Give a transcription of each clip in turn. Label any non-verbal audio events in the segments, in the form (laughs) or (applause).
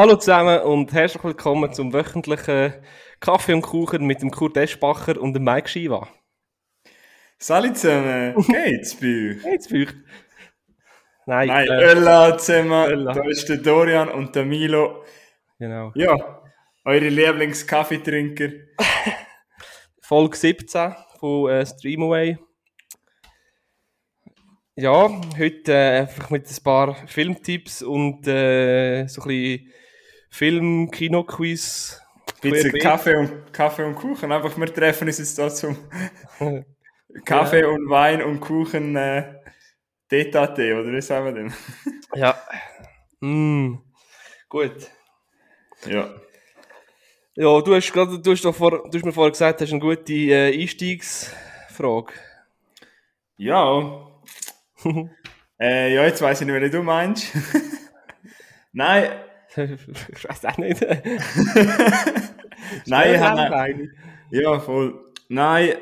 Hallo zusammen und herzlich willkommen zum wöchentlichen Kaffee und Kuchen mit dem Kurt Eschbacher und dem Mike Shiva. Salut zusammen, geht's bei euch? (laughs) Geht's bei euch? Nein, Nein äh, Ölla zusammen, Ölla. da ist der Dorian und der Milo. Genau. Ja, eure Lieblingskaffeetrinker. (laughs) Folge 17 von äh, Streamaway. Ja, heute äh, einfach mit ein paar Filmtipps und äh, so ein bisschen Film-Kino-Quiz. Bisschen Kaffee und, Kaffee und Kuchen. Einfach, wir treffen uns jetzt da zum (laughs) Kaffee ja. und Wein und Kuchen äh, DTT, oder wie sagen wir denn? (laughs) ja. Mm. Gut. Ja. Ja, du hast, grad, du hast, doch vor, du hast mir vorher gesagt, du hast eine gute äh, Einstiegsfrage. Ja. (laughs) äh, ja, jetzt weiss ich nicht, was du meinst. Nein. Ich weiß auch nicht. Nein, ich habe... Ja, voll. Nein,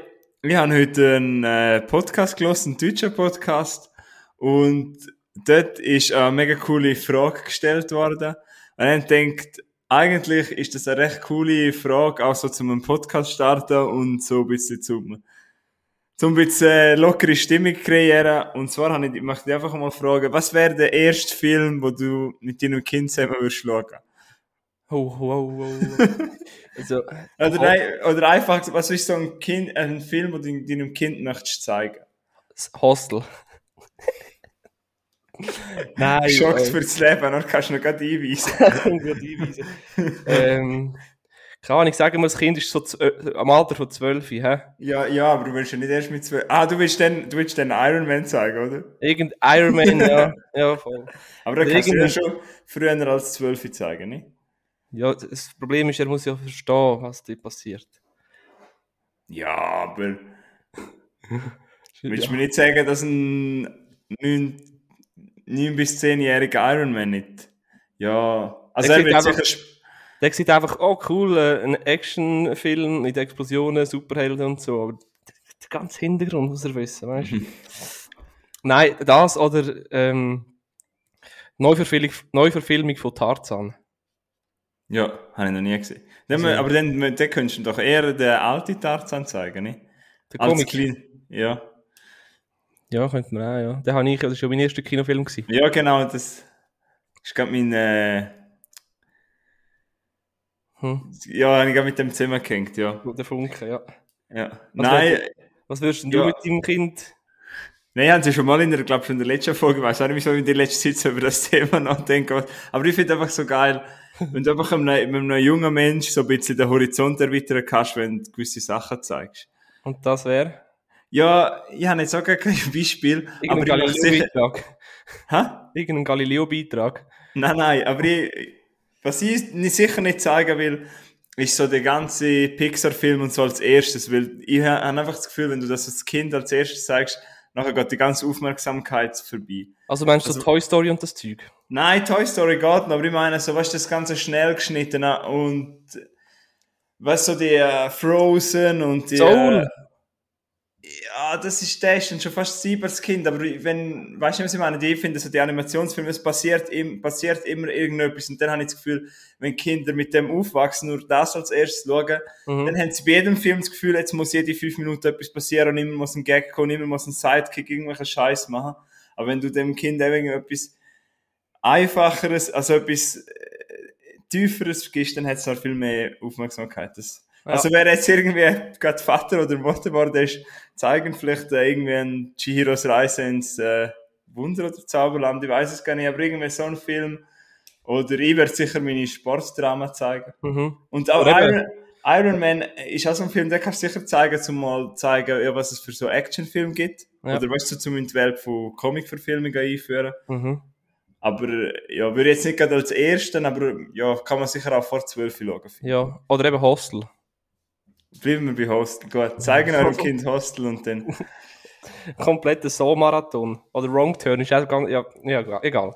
ich habe heute einen äh, Podcast gelesen, einen deutschen Podcast. Und dort ist eine mega coole Frage gestellt worden. Und dann denkt, eigentlich ist das eine recht coole Frage, auch so zum Podcast starten und so ein bisschen zum, zum ein bisschen lockere Stimmung kreieren. Und zwar habe ich, ich möchte dich einfach mal fragen, was wäre der erste Film, wo du mit deinem Kind zusammen würdest schauen? Oh, wow, wow. also, oder, nein, oder einfach, was ist so ein, kind, ein Film, den du deinem Kind möchtest zeigen? Das Hostel. (laughs) Nein. Schockt äh, fürs Leben, dann kannst du noch gerade einweisen. (laughs) einweisen. (laughs) ähm, kann ich sagen, das Kind ist so äh, am Alter von 12, hä? Ja, ja, aber du willst ja nicht erst mit 12. Ah, du willst dann, du willst dann Iron Man zeigen, oder? Irgend Iron Man, ja. (laughs) ja, voll. Aber dann kannst du ja schon früher als 12 zeigen, nicht? Ja, das Problem ist, er muss ja verstehen, was da passiert. Ja, aber. (laughs) willst du mir nicht sagen, dass ein 9, 9 bis 10-jähriger Ironman nicht? Ja, also er wird sicher. Der sieht einfach, oh cool, äh, ein Actionfilm mit Explosionen, Superhelden und so, aber der ganze Hintergrund muss er wissen, weißt du? (laughs) Nein, das oder ähm, Neuverfilmung, Neuverfilmung von Tarzan. Ja, habe ich noch nie gesehen. Dann, also, aber dann, dann könntest du doch eher den alten Tarzan zeigen, nicht? Der Comic? Klein, ja. Ja, könnte man auch, ja. Den habe ich, das war schon mein erster Kinofilm. Gewesen. Ja, genau, das ist gerade mein, äh... hm. Ja, habe ich gerade mit dem Zimmer gehängt, ja. Der Funke, ja. Ja. Was Nein. Würdest, was würdest denn du ja. mit deinem Kind? Nein, haben sie schon mal in der, glaube ich, in der letzten Folge, weiß auch nicht, wieso ich in der letzten Zeit über das (laughs) Thema nachdenke. Aber ich finde einfach so geil, wenn du einfach einem, einem jungen Mensch so ein bisschen den Horizont erweitern kannst, wenn du gewisse Sachen zeigst. Und das wäre? Ja, ich habe jetzt auch gar kein Beispiel. Irgendein Galileo-Beitrag. Hä? Irgendein Galileo-Beitrag. Nein, nein, aber ich, was ich sicher nicht zeigen will, ist so der ganze Pixar-Film und so als erstes, weil ich habe einfach das Gefühl, wenn du das als Kind als erstes zeigst, nachher geht die ganze Aufmerksamkeit vorbei. Also meinst du also, Toy Story und das Zeug? Nein, Toy Story geht noch, aber ich meine, so, was das Ganze schnell geschnitten und was so die uh, Frozen und die. Soul. Uh, ja, das ist, der ist dann schon fast siebers Kind, aber wenn, weißt du, was ich meine? Ich finde, so die Animationsfilme, es passiert, im, passiert immer irgendetwas und dann habe ich das Gefühl, wenn Kinder mit dem aufwachsen, nur das als erstes schauen, mhm. dann haben sie bei jedem Film das Gefühl, jetzt muss jede fünf Minuten etwas passieren und immer muss ein Gag kommen, immer muss ein Sidekick irgendwelchen Scheiß machen. Aber wenn du dem Kind etwas einfacheres, also etwas äh, tieferes gibst, dann hat es halt viel mehr Aufmerksamkeit. Das, ja. Also wer jetzt irgendwie gerade Vater oder Mutter geworden ist, zeigen vielleicht äh, irgendwie ein Chihiros Reise ins äh, Wunder oder Zauberland, ich weiß es gar nicht, aber irgendwie so ein Film. Oder ich werde sicher meine Sportdrama zeigen. Mhm. Und auch Iron, Iron, Man ist auch so ein Film, den kannst du sicher zeigen, um mal zeigen, ja, was es für so Actionfilme gibt. Ja. Oder weißt du, zum Welt von Comicverfilmungen einführen. Mhm. Aber ja, würde jetzt nicht gerade als ersten, aber ja, kann man sicher auch vor 12 schauen. Ja, oder eben Hostel. Bleiben wir bei Hostel. Gut, zeigen eurem (laughs) Kind Hostel und dann. Kompletter So-Marathon. Oder Wrong Turn ist auch ganz, ja, ja, egal.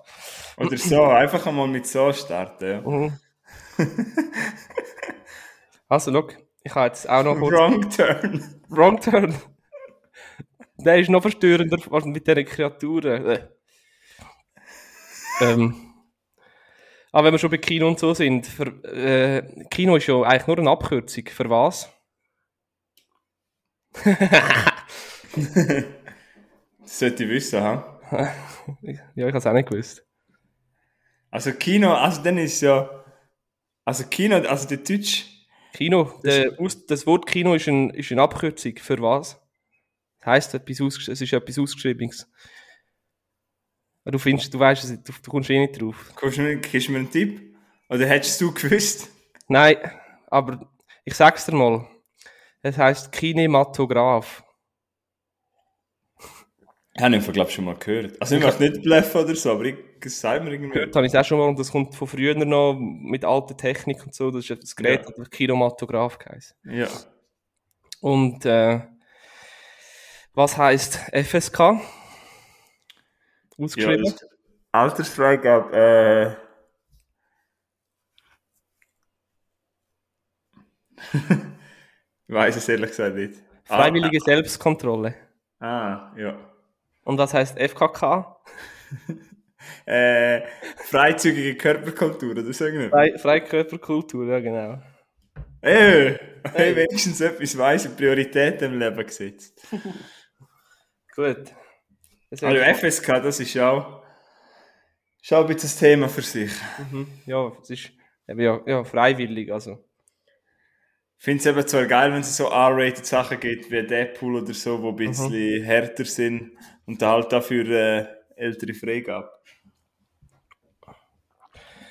Oder so, (laughs) einfach einmal mit so starten. Ja. Mhm. also, look, ich habe jetzt auch noch kurz... Wrong Turn. (laughs) Wrong Turn. Der ist noch verstörender als mit diesen Kreaturen. ähm, Aber wenn wir schon bei Kino und so sind, für, äh, Kino ist ja eigentlich nur eine Abkürzung. Für was? Das sollte ich wissen, ha? (laughs) ja, ich habe es auch nicht gewusst. Also Kino, also dann ist ja, also Kino, also der Deutsch, Kino, der, das Wort Kino ist, ein, ist eine Abkürzung. Für was? Das heisst, etwas es ist etwas Ausgeschriebenes. Du findest, du weißt es, du, du kommst eh nicht drauf. kommst du mir, gibst du mir einen Tipp? Oder hättest du gewusst? Nein, aber ich sag's dir mal. Es heisst Kinematograph. Ich habe ihn, glaube ich, schon mal gehört. Also ich möchte nicht bluffen oder so, aber ich, sagt mir irgendwie. Gehört habe ich es auch schon mal und das kommt von früher noch mit alter Technik und so. Das ist das Gerät, Ja. das Kinematograph geheißen. Ja. Und äh, was heisst FSK? Ausgeschrieben? Ja, Altersfreigabe, äh. (laughs) ich weiß es ehrlich gesagt nicht. Freiwillige Selbstkontrolle. Ah, ah, ja. Und was heisst FKK? (laughs) Äh, freizügige Körperkultur, oder so irgendwie. Frei, Freikörperkultur, ja genau. Ey, (laughs) hey, wenigstens etwas weiss und Prioritäten im Leben gesetzt. (laughs) Gut. Das Also FSK, das ist auch, ist auch ein bisschen ein Thema für sich. Mhm. Ja, es ist eben ja, ja, freiwillig, also. Ich finde es eben zwar geil, wenn es so R-rated Sachen gibt, wie Deadpool oder so, die ein bisschen härter sind und da halt dafür äh, ältere Freigabe.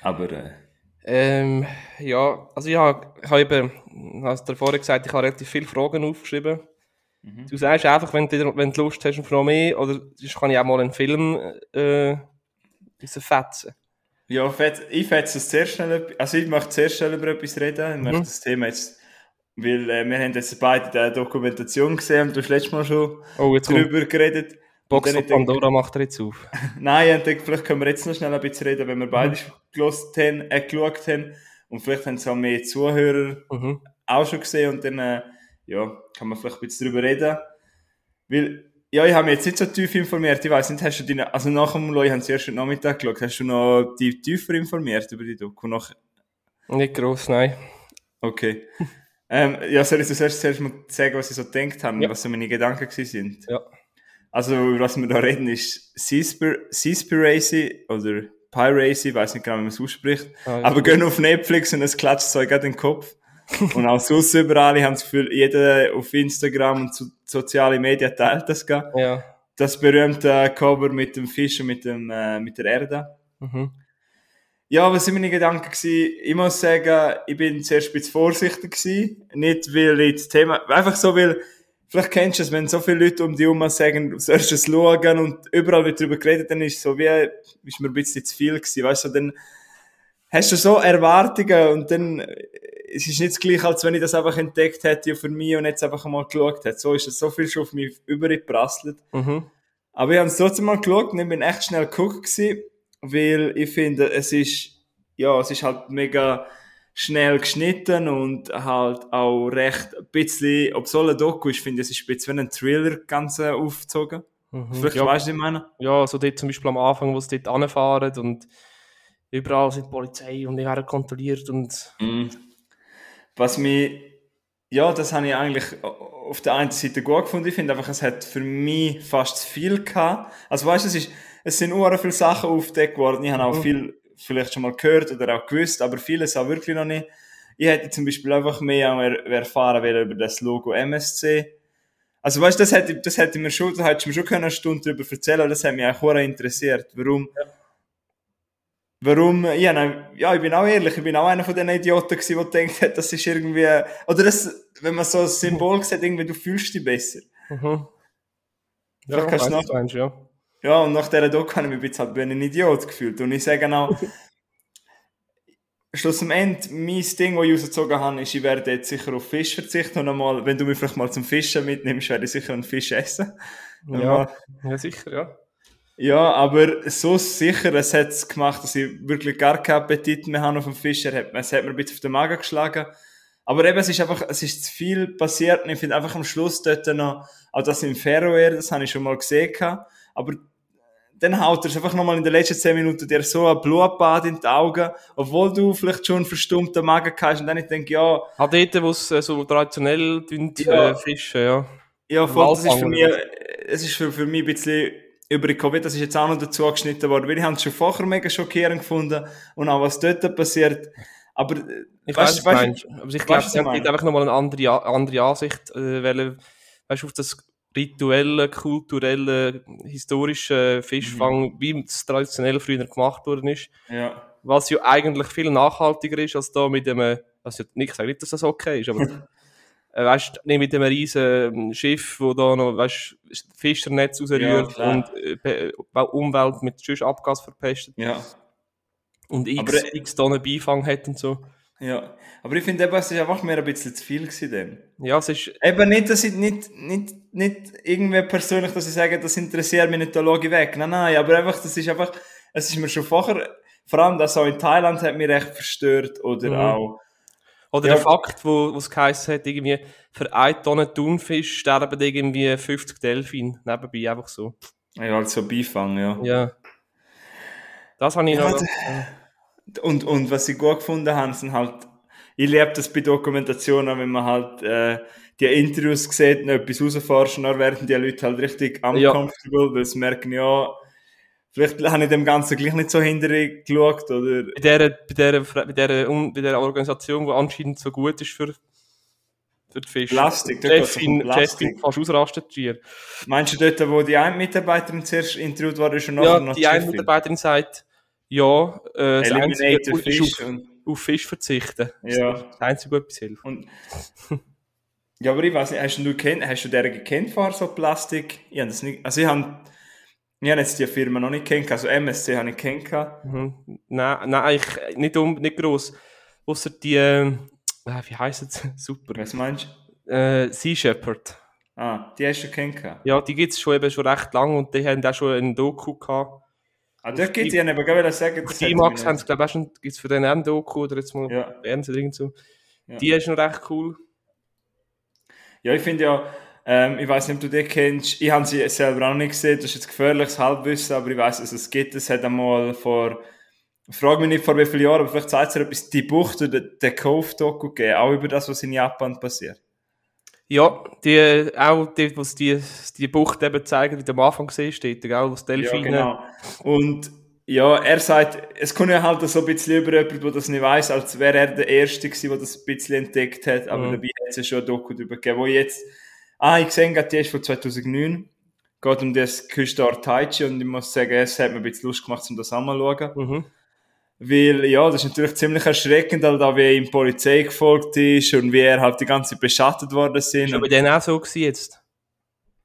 Aber äh, Ähm, ja, also ich habe, ich habe eben, hast du vorher gesagt, ich habe relativ viele Fragen aufgeschrieben. Du sagst einfach, wenn du, wenn du Lust hast, noch mehr, oder sonst kann ich auch mal einen Film äh, fetzen. ja, ich fetze es sehr schnell, also ich möchte sehr schnell über etwas reden. Ich möchte das Thema jetzt, weil äh, wir haben jetzt beide die Dokumentation gesehen und du hast letztes Mal schon Oh, kommt darüber geredet. Box denke- Pandora macht er jetzt auf. (laughs) Nein, ich denke, vielleicht können wir jetzt noch schnell ein bisschen reden, wenn wir beide gelost haben, äh, geschaut haben. Und vielleicht haben es auch mehr Zuhörer Mhm. auch schon gesehen und dann äh, ja, kann man vielleicht ein bisschen drüber reden. Weil, ja, ich habe mich jetzt nicht so tief informiert. Ich weiß nicht, hast du deine, also nach dem Loi haben sie erst heute Nachmittag geschaut, hast du noch die tiefer informiert über die Doku? Nach, Nicht gross, nein. okay. (laughs) ähm, ja, soll ich zuerst, zuerst mal sagen, was ich so gedacht habe, Ja. was so meine Gedanken sind? Ja. Also, über was wir da reden, ist Seaspir Seaspiracy oder Piracy, ich weiß nicht genau, wie man es ausspricht. Ah, ja. Aber gehen auf Netflix und es klatscht so gerade in den Kopf. (laughs) und auch sonst überall, ich habe das Gefühl, jeder auf Instagram und so, soziale Medien teilt das gar. Ja. Das berühmte Cover mit dem Fisch und mit, dem, äh, mit der Erde. Mhm. Ja, was sind meine Gedanken gewesen? Ich muss sagen, ich bin zuerst ein bisschen vorsichtig gewesen. Nicht, weil ich das Thema, einfach so, weil, vielleicht kennst du es, wenn so viele Leute um dich herum sagen, du sollst es schauen und überall wird darüber geredet, dann ist es so wie, ist mir ein bisschen zu viel gewesen, weißt du, dann hast du so Erwartungen und dann, es ist nicht das gleiche, als wenn ich das einfach entdeckt hätte für mich und jetzt einfach mal geschaut hätte. So ist es so viel schon auf mich übergeprasselt. Mhm. Aber ich habe es trotzdem mal geschaut und ich bin echt schnell geguckt gewesen, weil ich finde, es ist, ja, es ist halt mega schnell geschnitten und halt auch recht ein bisschen, ob es so ein Doku ist, finde ich, es ist ein bisschen wie ein Thriller ganz aufgezogen. Mhm. Vielleicht ja, weißt du, was ich meine? ja, so dort zum Beispiel am Anfang, wo sie dort anfahren und überall sind die Polizei und die werden kontrolliert und Was mich, ja, das habe ich eigentlich auf der einen Seite gut gefunden. Ich finde einfach, es hat für mich fast zu viel gehabt. Also weißt du, es ist, es sind nur viele Sachen aufgedeckt worden. Ich habe auch viel vielleicht schon mal gehört oder auch gewusst, aber vieles auch wirklich noch nicht. Ich hätte zum Beispiel einfach mehr er erfahren wollen über das Logo MSC. Also weißt du, das hätte, das hätte mir schon, da hättest du mir schon können eine Stunde darüber erzählen, aber das hat mich auch interessiert. Warum, warum, ja, ja, ich bin auch ehrlich, ich bin auch einer von den Idioten gewesen, der denkt hat, das ist irgendwie, oder das, wenn man so ein Symbol sieht, irgendwie, du fühlst dich besser. mhm. ja, Vielleicht kannst du noch- meinst, ja. Ja, und nach dieser Doku habe ich mich ein bisschen wie ein Idiot gefühlt. Und ich sage auch, (laughs) schlussendlich, mein Ding, das ich rausgezogen habe, ist, ich werde jetzt sicher auf Fisch verzichten und einmal, wenn du mich vielleicht mal zum Fischen mitnimmst, werde ich sicher einen Fisch essen. Ja, ja, sicher, ja. Ja, aber so sicher, es hat es gemacht, dass ich wirklich gar keinen Appetit mehr habe auf den Fisch. Es hat mir ein bisschen auf den Magen geschlagen. Aber eben, es ist einfach, es ist zu viel passiert und ich finde einfach am Schluss dort noch, auch das im Ferroer, das habe ich schon mal gesehen aber dann haut er es einfach nochmal in den letzten 10 Minuten dir so ein Blutbad in die Augen, obwohl du vielleicht schon einen verstummten Magen hast. Und dann ich denke, ja. Ah, dort, wo es äh, so traditionell dünnt, ja. äh, fischen, ja. Ja, voll, das ist für mich, es ist für, für mich ein bisschen über Covid, das ist jetzt auch noch dazu geschnitten worden, weil ich habe es schon vorher mega schockierend gefunden und auch was dort passiert. Aber, äh, ich weiß, weißt, aber ich glaube, es gibt einfach nochmal eine andere, andere Ansicht, äh, weil, weißt du, auf das rituelle, kulturelle, historische Fischfang, mhm. wie es traditionell früher gemacht worden ist. Ja. Was ja eigentlich viel nachhaltiger ist, als da mit einem, also nicht, ich sage nicht, dass das okay ist, aber (laughs) äh, weißt, nicht mit einem riesen ähm, Schiff, wo da noch, weißt, Fischernetz rausrührt ja, und äh, Umwelt mit Abgas verpestet. Ja. Und x, aber, äh, x Tonnen Beifang hat und so. Ja, aber ich finde eben, es ist einfach mehr ein bisschen zu viel gewesen dann. Ja, es ist... Eben nicht, dass ich nicht, nicht, nicht irgendwie persönlich, dass ich sage, das interessiert mich nicht, da schaue ich weg. Nein, nein, aber einfach, das ist einfach, es ist mir schon vorher, vor allem das auch in Thailand hat mich recht verstört, oder mhm. auch... Oder ja. der Fakt, wo, es geheißen hat, irgendwie, für eine Tonne Thunfisch sterben irgendwie 50 Delfine, nebenbei, einfach so. Ja, also Beifang, ja. Ja. Das habe ich ja, noch... Und, und was ich gut gefunden habe, sind halt, ich liebe das bei Dokumentationen, wenn man halt äh, die Interviews sieht und etwas rausforschen, dann werden die Leute halt richtig uncomfortable, ja. weil sie merken, ja, vielleicht habe ich dem Ganzen gleich nicht so hinterher geschaut, oder? Bei dieser, bei dieser, bei dieser, bei dieser Organisation, die anscheinend so gut ist für, für die Fische. Plastik, Chefin, Chefin fast ausrastet hier. Meinst du dort, wo die eine Mitarbeiterin zuerst interviewt war, ist schon noch Ja, noch die eine Mitarbeiterin sagt, ja, äh, das Einzige ist auf, auf, Fisch verzichten. Ja. Das, Einzige, was hilft. Und, ja, aber ich weiß nicht, hast du, kennt, hast du den gekannt vorher, so Plastik? Ich habe das nicht, also ich habe, ich habe jetzt die Firma noch nicht kennt, also MSC habe ich kennt. Mhm. Nein, nein, eigentlich nicht, um, nicht gross. Außer die, äh, wie heisst es? (laughs) Super. Was meinst du? Äh, Sea Shepherd. Ah, die hast du kennt? Ja, die gibt es schon eben schon recht lang und die haben auch schon einen Doku gehabt Ah, das geht ja nicht, aber ich sagen, das Die Max haben es, glaube ich, auch schon, gibt es für den M-Doku oder jetzt mal ja. Fernsehen irgend so. Ja. Die ist noch recht cool. Ja, ich finde ja, ähm, ich weiß nicht, ob du die kennst, ich habe sie selber auch nicht gesehen, das ist jetzt gefährliches Halbwissen, aber ich weiß, dass es gibt, es hat einmal vor, ich frage mich nicht vor wie vielen Jahren, aber vielleicht zeigt es dir etwas, die Bucht oder der Cove-Doku gegeben, auch über das, was in Japan passiert. Ja, die, auch die, was die, die Bucht eben zeigen, wie du am Anfang gesehen steht, gell, was Delfine. Ja, genau. Und ja, er sagt, es kommt ja halt so ein bisschen über jemanden, der das nicht weiß, als wäre er der Erste gewesen, der das ein bisschen entdeckt hat, aber mhm. dabei hat es ja schon ein Doku darüber gegeben, wo jetzt, ah, ich gesehen habe, die ist von 2009, geht um das Küstenort Taichi und ich muss sagen, es hat mir ein bisschen Lust gemacht, um das einmal zu schauen. Mhm. Weil, ja, das ist natürlich ziemlich erschreckend, halt auch wie ihm die Polizei gefolgt ist und wie er halt die ganze Zeit beschattet worden sind. Ist aber denen auch so gewesen jetzt?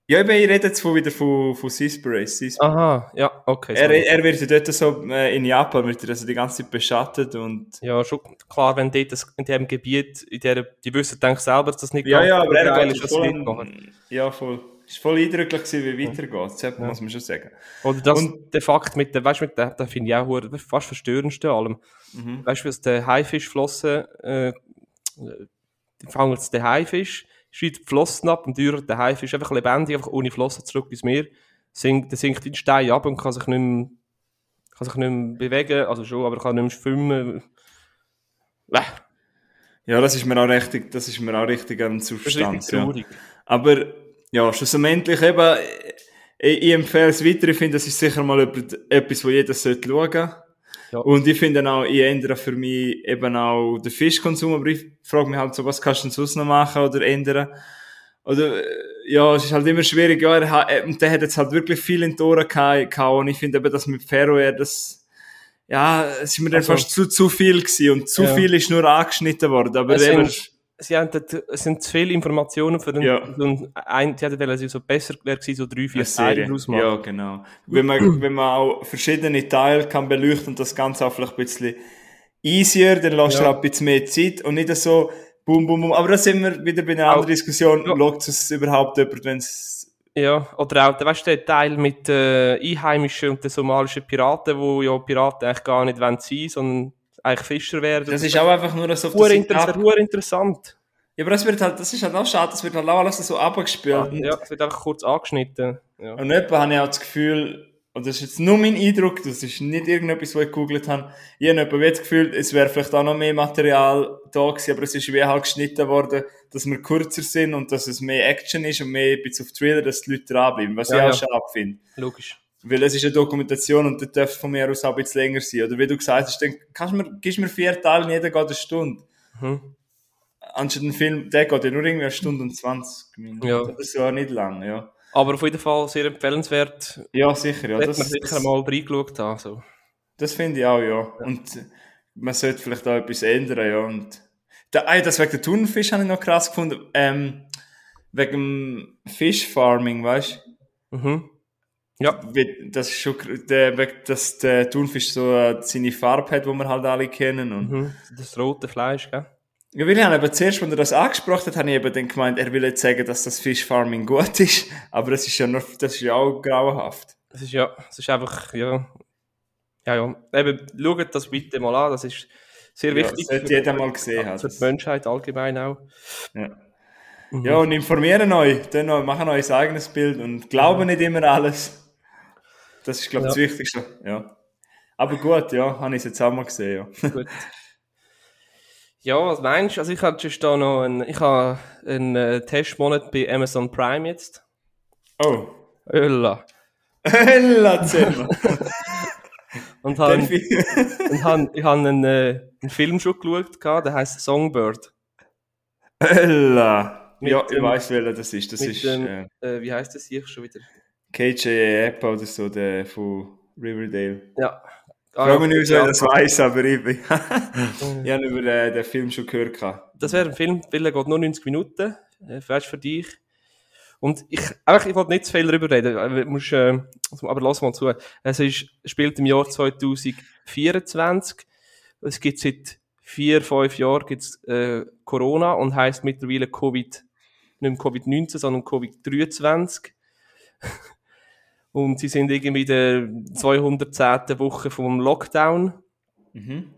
Ja, ich rede jetzt von, wieder von, von Seaspray. Aha, ja, okay. Er, er wird ja dort so, äh, in Japan wird er also die ganze Zeit beschattet und... Ja, schon klar, wenn dort das, in diesem Gebiet, in der, die wissen, denke selber, dass das nicht Ja, ja, aber er ist voll, Ja, voll ist voll eindrücklich wie weitergeht. Das ja. muss man schon sagen. Oder das, und, der Fakt mit der, weißt du, mit der, der finde ich auch fast verstörendste allem. Mhm. Weißt du, was der Haifischflossen, äh, die fangen jetzt den Haifisch, schneidet die Flossen ab und dürrt der Haifisch einfach lebendig, einfach ohne Flossen zurück ins Meer, sinkt, der sinkt in den Stein ab und kann sich nicht mehr, kann sich nicht mehr bewegen, also schon, aber kann nicht mehr schwimmen. Bäh. Ja, das ist mir auch richtig, das ist mir auch richtig an Substanz. Ja. Aber ja, schlussendlich eben, ich, ich empfehle es weiter. Ich finde, das ist sicher mal etwas, wo jeder sollte schauen ja. Und ich finde auch, ich ändere für mich eben auch den Fischkonsum, aber ich frage mich halt so, was kannst du denn sonst noch machen oder ändern? Oder, äh, ja, es ist halt immer schwierig, ja, er hat, und der hat jetzt halt wirklich viel in die Ohren gehabt, und ich finde eben, dass mit Ferroer das, ja, es ist mir dann also, fast zu, zu viel gewesen und zu ja. viel ist nur angeschnitten worden, aber es eben, sie haben es sind zu viele Informationen für den, ja. und ein, die hätten also so besser wäre gewesen, so drei, vier Teile draus machen. Ja, genau. Wenn man, (clears throat) wenn man auch verschiedene Teile kann beleuchten und das Ganze auch vielleicht ein bisschen easier, dann lässt ja. du auch ein bisschen mehr Zeit und nicht so, boom, boom, boom. Aber da sind wir wieder bei einer anderen Diskussion. Ja. Schaut es überhaupt jemand, wenn es ja, oder auch, weißt du, der Teil mit äh, Einheimischen und den somalischen Piraten, wo ja Piraten eigentlich gar nicht sein wollen, sondern eigentlich Fischer werden. Das ist auch einfach nur so... Ur inter ur interessant. Ja, aber das wird halt, das ist halt auch schade, das wird halt auch alles so abgespielt. Ja, ja, es wird einfach kurz angeschnitten. Ja. Und etwa habe ich auch das Gefühl, und das ist jetzt nur mein Eindruck, das ist nicht irgendetwas, was ich gegoogelt habe. Ich habe etwa das Gefühl, es wäre vielleicht auch noch mehr Material da gewesen, aber es ist wie halt geschnitten worden, dass wir kürzer sind und dass es mehr Action ist und mehr ein bisschen auf Thriller, dass die Leute dranbleiben, was Ja, ich auch ja. schade finde. Logisch. Weil es ist eine Dokumentation und das darf von mir aus auch ein bisschen länger sein. Oder wie du gesagt hast, dann kannst du mir, gibst mir vier Teile jeder geht eine Stunde. Mhm. Anstatt ein Film, der geht ja nur irgendwie eine Stunde und 20 Minuten. Ja. Das ist ja nicht lang, ja. Aber auf jeden Fall sehr empfehlenswert. Ja, sicher, ja. Ja, Das, man sicher das, mal reingeschaut haben. So. das finde ich auch, ja. Und man sollte vielleicht auch etwas ändern, ja. Und da, ah, das wegen der Thunfisch habe ich noch krass gefunden. Ähm, wegen dem Fischfarming, weißt du? Mhm. Ja, Das ist schon, der, dass der Thunfisch so äh, seine Farbe hat, die wir halt alle kennen. Und mhm. das rote Fleisch, gell? Ja, weil ich habe eben zuerst, als er das angesprochen hat, habe ich eben dann gemeint, er will jetzt sagen, dass das Fischfarming gut ist, (laughs) aber das ist ja nur, das ist ja auch grauenhaft. Das ist ja, das ist einfach, ja. Ja, ja. Eben, schaut das bitte mal an, das ist sehr Ja, wichtig. das sollte jeder mal gesehen haben. Für die Menschheit allgemein auch. Ja. Mhm. ja, und informieren euch, dann machen euch ein eigenes Bild und glauben nicht immer alles. Das ist, glaube ich, Ja. das Wichtigste. Ja. Aber gut, ja, habe ich es jetzt auch mal gesehen, ja. Gut. Ja, was meinst du? Also ich habe just da noch einen, ich habe einen äh, Testmonat bei Amazon Prime jetzt. Oh. Ölla. Erzähl mal. (laughs) Und habe, (laughs) und habe, ich habe einen, äh, einen Film schon geschaut, der heißt Songbird. Ella. Mit Ja, ich weiß, welcher das ist. Das mit ist dem- äh, Äh, wie heißt das hier schon wieder? KJ Appa oder so, der von Riverdale. Ja. Ich frage mich ja, nicht, wer ja. das weiß, aber ich, ich, (laughs) ich habe über äh, den Film schon gehört. Das wäre ein Film, weil er geht nur 90 Minuten. Äh, weißt für dich. Und ich, ich wollte nicht zu viel darüber reden. äh, Musst, äh, aber lass mal zu. Es ist, spielt im Jahr 2024. Es gibt seit vier, fünf Jahren gibt's, äh, Corona und heißt mittlerweile Covid, nicht mehr Covid-19, sondern Covid-23. Und sie sind irgendwie in der 210. Woche vom Lockdown. Mhm.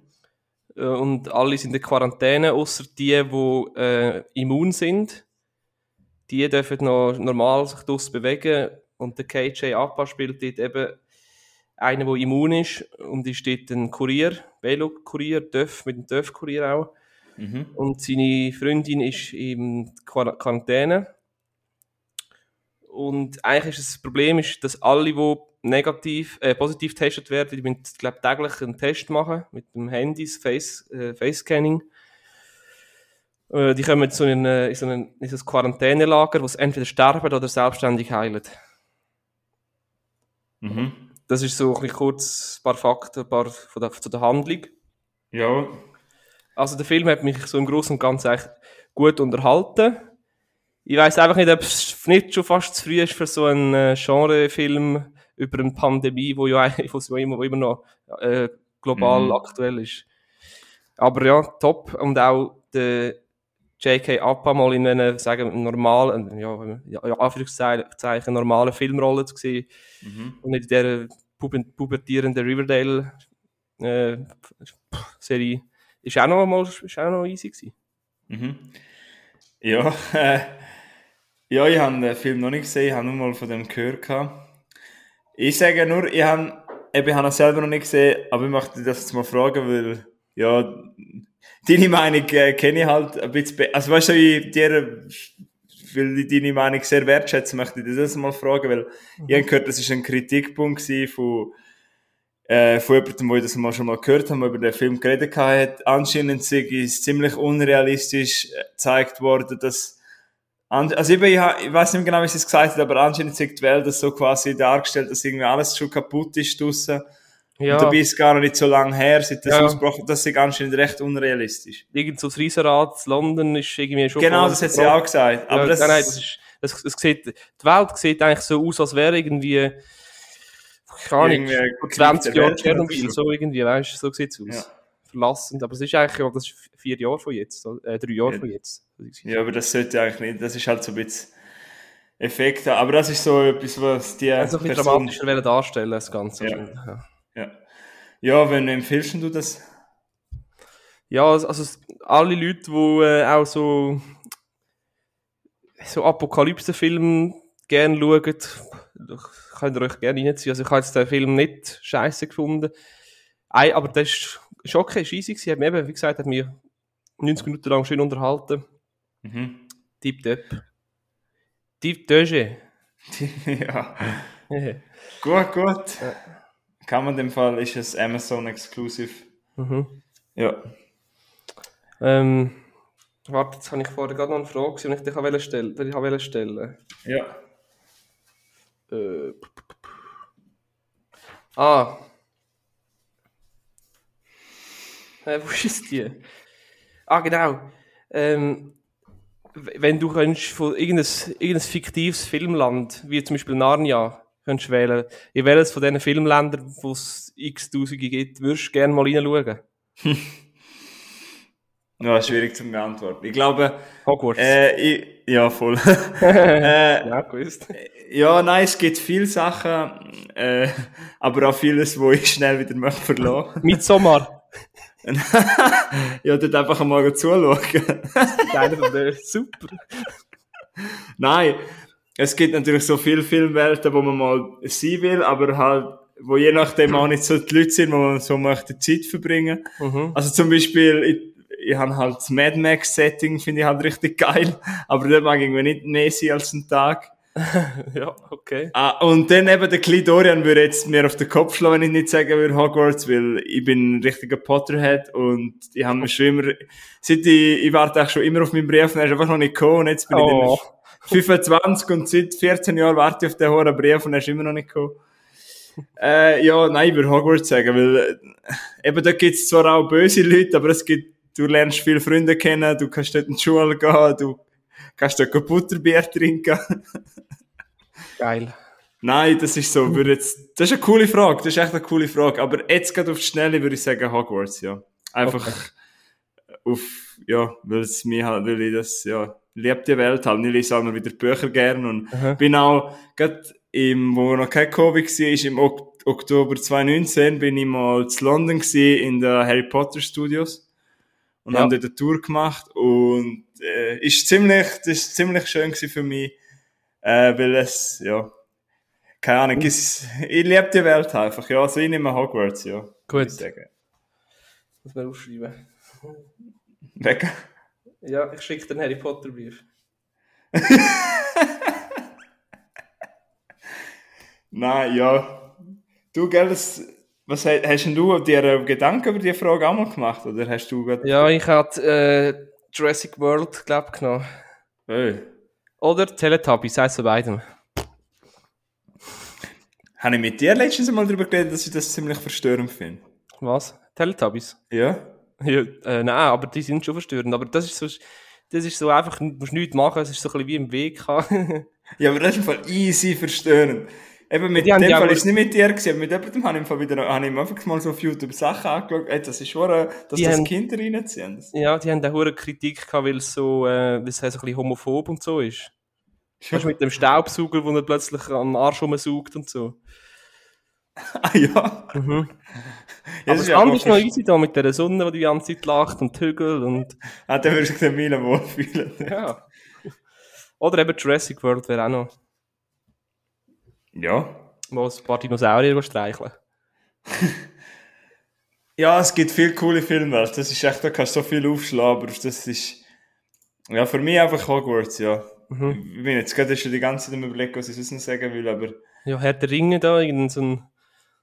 Äh, und alle sind in Quarantäne, außer die, die äh, immun sind. Die dürfen noch normal sich draussen bewegen. Und der KJ Appa spielt dort eben einen, der immun ist. Und ist dort ein Kurier, Velo-Kurier, Döf, mit dem Döf-Kurier auch. Mhm. Und seine Freundin ist in Quar Quarantäne. Und eigentlich ist das Problem, ist, dass alle, die negativ, äh, positiv getestet werden, die müssen, glaub, täglich einen Test machen mit dem Handy, Face, äh, Face-Scanning. Äh, die kommen zu in, in so ein, in so Quarantänelager, wo sie entweder sterben oder selbstständig heilen. Mhm. Das ist so ein kurz ein paar Fakten ein paar von der, zu der Handlung. Ja, Also der Film hat mich so im Großen und Ganzen gut unterhalten. Ich weiß einfach nicht, ob es nicht schon fast zu früh ist für so einen äh, Genrefilm über eine Pandemie, wo ja (laughs) wo immer, wo immer noch äh, global Mhm. aktuell ist. Aber ja, top. Und auch der J.K. Appa mal in einer, sagen normalen, ja, ja, ja, Anführungszeichen, normalen Filmrolle zu sehen mhm. und nicht in dieser puber- pubertierenden Riverdale äh. Ist auch noch mal ist auch noch easy gewesen. Mhm. Ja, (laughs) äh, ja, ich habe den Film noch nicht gesehen, ich habe nur mal von dem gehört. Ich sage nur, ich habe, ich habe ihn selber noch nicht gesehen, aber ich möchte das jetzt mal fragen, weil, ja, deine Meinung äh, kenne ich halt ein bisschen, also weißt du, ich dir, weil ich deine Meinung sehr wertschätze, möchte ich dir das mal fragen, weil ich habe gehört, das ist ein Kritikpunkt von, äh, von jemandem, der das mal schon mal gehört haben, über den Film geredet hat. Anscheinend sei es ziemlich unrealistisch äh, gezeigt worden, dass also eben, ich, ich weiß nicht mehr genau, wie sie es gesagt hat, aber anscheinend sagt die Welt das so quasi dargestellt, dass irgendwie alles schon kaputt ist draussen. Ja, Und dabei ist gar nicht so lange her, seit das Ja. ausgebrochen das ist anscheinend recht unrealistisch. irgend so das Riesenrad in London ist irgendwie schon genau, das hat sie auch gesagt. Aber ja, das, nein, nein, das ist, das, das sieht, die Welt sieht eigentlich so aus, als wäre irgendwie, keine Ahnung, Irgendwie vor Krieg 20 der Jahre Tschernobyl, so. irgendwie, weißt du, so sieht es aus. Ja. Verlassend, aber es ist eigentlich, das ist vier Jahre von jetzt, äh, drei Jahre Ja. von jetzt. Ja, aber das sollte eigentlich nicht, das ist halt so ein bisschen Effekt. Aber das ist so etwas, was die Also ein bisschen dramatischer wollen darstellen, das Ganze. Ja. Ja. Ja. Ja, wenn empfiehlst du das? Ja, also also alle Leute, die äh, auch so, so Apokalypse-Filme gerne schauen, könnt ihr euch gerne reinziehen. Also ich habe jetzt den Film nicht scheiße gefunden. Ei, aber das ist, ist okay, ist easy gewesen. Hat mich eben, wie gesagt, hat mich 90 Minuten lang schön unterhalten. Mhm. Deep Döge. (laughs) ja. (laughs) gut, gut. Kann man in dem Fall, ist es Amazon Exclusive. mhm. Ja. ähm, warte, jetzt habe ich vorher gerade noch eine Frage, die ich dich wollte stellen. Die ich wollte stellen. Ja. Äh, ah. Äh, wo ist die? Ah, genau. Ähm, wenn du könntest von irgendein, irgendein fiktives Filmland, wie zum Beispiel Narnia, könntest wählen, in welches von diesen Filmländern, wo es x Tausende gibt, würdest du gerne mal reinschauen? (laughs) Ja, schwierig zu beantworten. Ich glaube, Hogwarts. äh, ich, ja, voll. (laughs) äh, ja, gewusst. ja, nein, es gibt viele Sachen, äh, aber auch vieles, wo ich schnell wieder möchte verlassen. Midsommar. (laughs) ja, dort einfach einmal zuschauen. (laughs) Einer von denen. Super. Nein, es gibt natürlich so viele Filmwelten, wo man mal sein will, aber halt, wo je nachdem auch nicht so die Leute sind, wo man so möchte Zeit verbringen. Mhm. Also zum Beispiel, ich, ich habe halt das Mad Max Setting, finde ich halt richtig geil, (laughs) aber dort mag ich irgendwie nicht mehr sein als einen Tag. (laughs) Ja, okay. Ah, und dann eben der kleine Dorian würde jetzt mir auf den Kopf schlagen, wenn ich nicht sagen würde Hogwarts, weil ich bin ein richtiger Potterhead und ich habe mir schon immer, seit ich, ich warte auch schon immer auf meinen Brief und er ist einfach noch nicht gekommen und jetzt bin Oh. ich dann 25 und seit 14 Jahren warte ich auf den hohen Brief und er ist immer noch nicht gekommen. äh, ja, nein, ich würde Hogwarts sagen, weil äh, eben da gibt es zwar auch böse Leute, aber es gibt, du lernst viele Freunde kennen, du kannst dort in die Schule gehen, du kannst dort Butterbier trinken. Geil. Nein, das ist so, würde jetzt, das ist eine coole Frage, das ist echt eine coole Frage, aber jetzt gerade auf die Schnelle würde ich sagen Hogwarts, ja. Einfach auf, ja, weil es mir halt, weil ich das, ja, liebe die Welt halt, ich lese auch immer wieder Bücher gern und Aha. bin auch, gerade im, wo noch kein Covid war, im Ok Oktober 2019 bin ich mal zu London gewesen, in den Harry Potter Studios und Ja. haben dort eine Tour gemacht und äh, ist ziemlich, das ist ziemlich schön für mich, äh, weil es, ja, keine Ahnung, es, ich liebe die Welt einfach, ja, also ich nehme Hogwarts, ja. Gut. ich. Muss man aufschreiben. Weg. Ja, ich schicke den Harry Potter Brief. (laughs) Nein, ja. Du, gell, das, was ha- hast denn du dir äh, Gedanken über die Frage auch mal gemacht, oder hast du Ja, ich hatte äh, Jurassic World, glaub ich, genommen. hey, Oder Teletubbies, eins von beidem. habe ich mit dir letztens mal darüber geredet, dass ich das ziemlich verstörend finde? Was? Teletubbies? Ja? Ja, äh, nein, aber die sind schon verstörend. Aber das ist so, das ist so einfach, du musst nichts machen, es ist so ein bisschen wie im Weg. (laughs) Ja, aber das ist im Fall easy verstörend. Eben mit Die dem Fall ist es nicht mit dir gewesen, aber mit jemandem habe ich Fall wieder, habe ich einfach mal so auf YouTube Sachen angeschaut, ey, das ist schon, dass das haben- Kinder reinziehen. Das- ja, die haben da hohe Kritik gehabt, weil es so, äh, weil es so ein bisschen homophob und so ist. Weißt mit dem Staubsauger, wo er plötzlich am Arsch rumsaugt und so. (laughs) Ah ja. Mhm. ja Aber das andere ist noch easy da mit der Sonne, die die ganze Zeit lacht und Hügel und, Ah, dann würdest du dich den Milan wohlfühlen. ja. Oder eben Jurassic World wäre auch noch, Ja. wo ein paar Dinosaurier streicheln. (laughs) Ja, es gibt viele coole Filme, das ist echt, da kannst du so viel aufschlagen, aber das ist, ja, für mich einfach Hogwarts, ja. Mhm. Ich bin jetzt gerade schon die ganze Zeit am überlegen, was ich sonst noch sagen will, aber, Ja, Herr der Ringe da, irgendein so ein,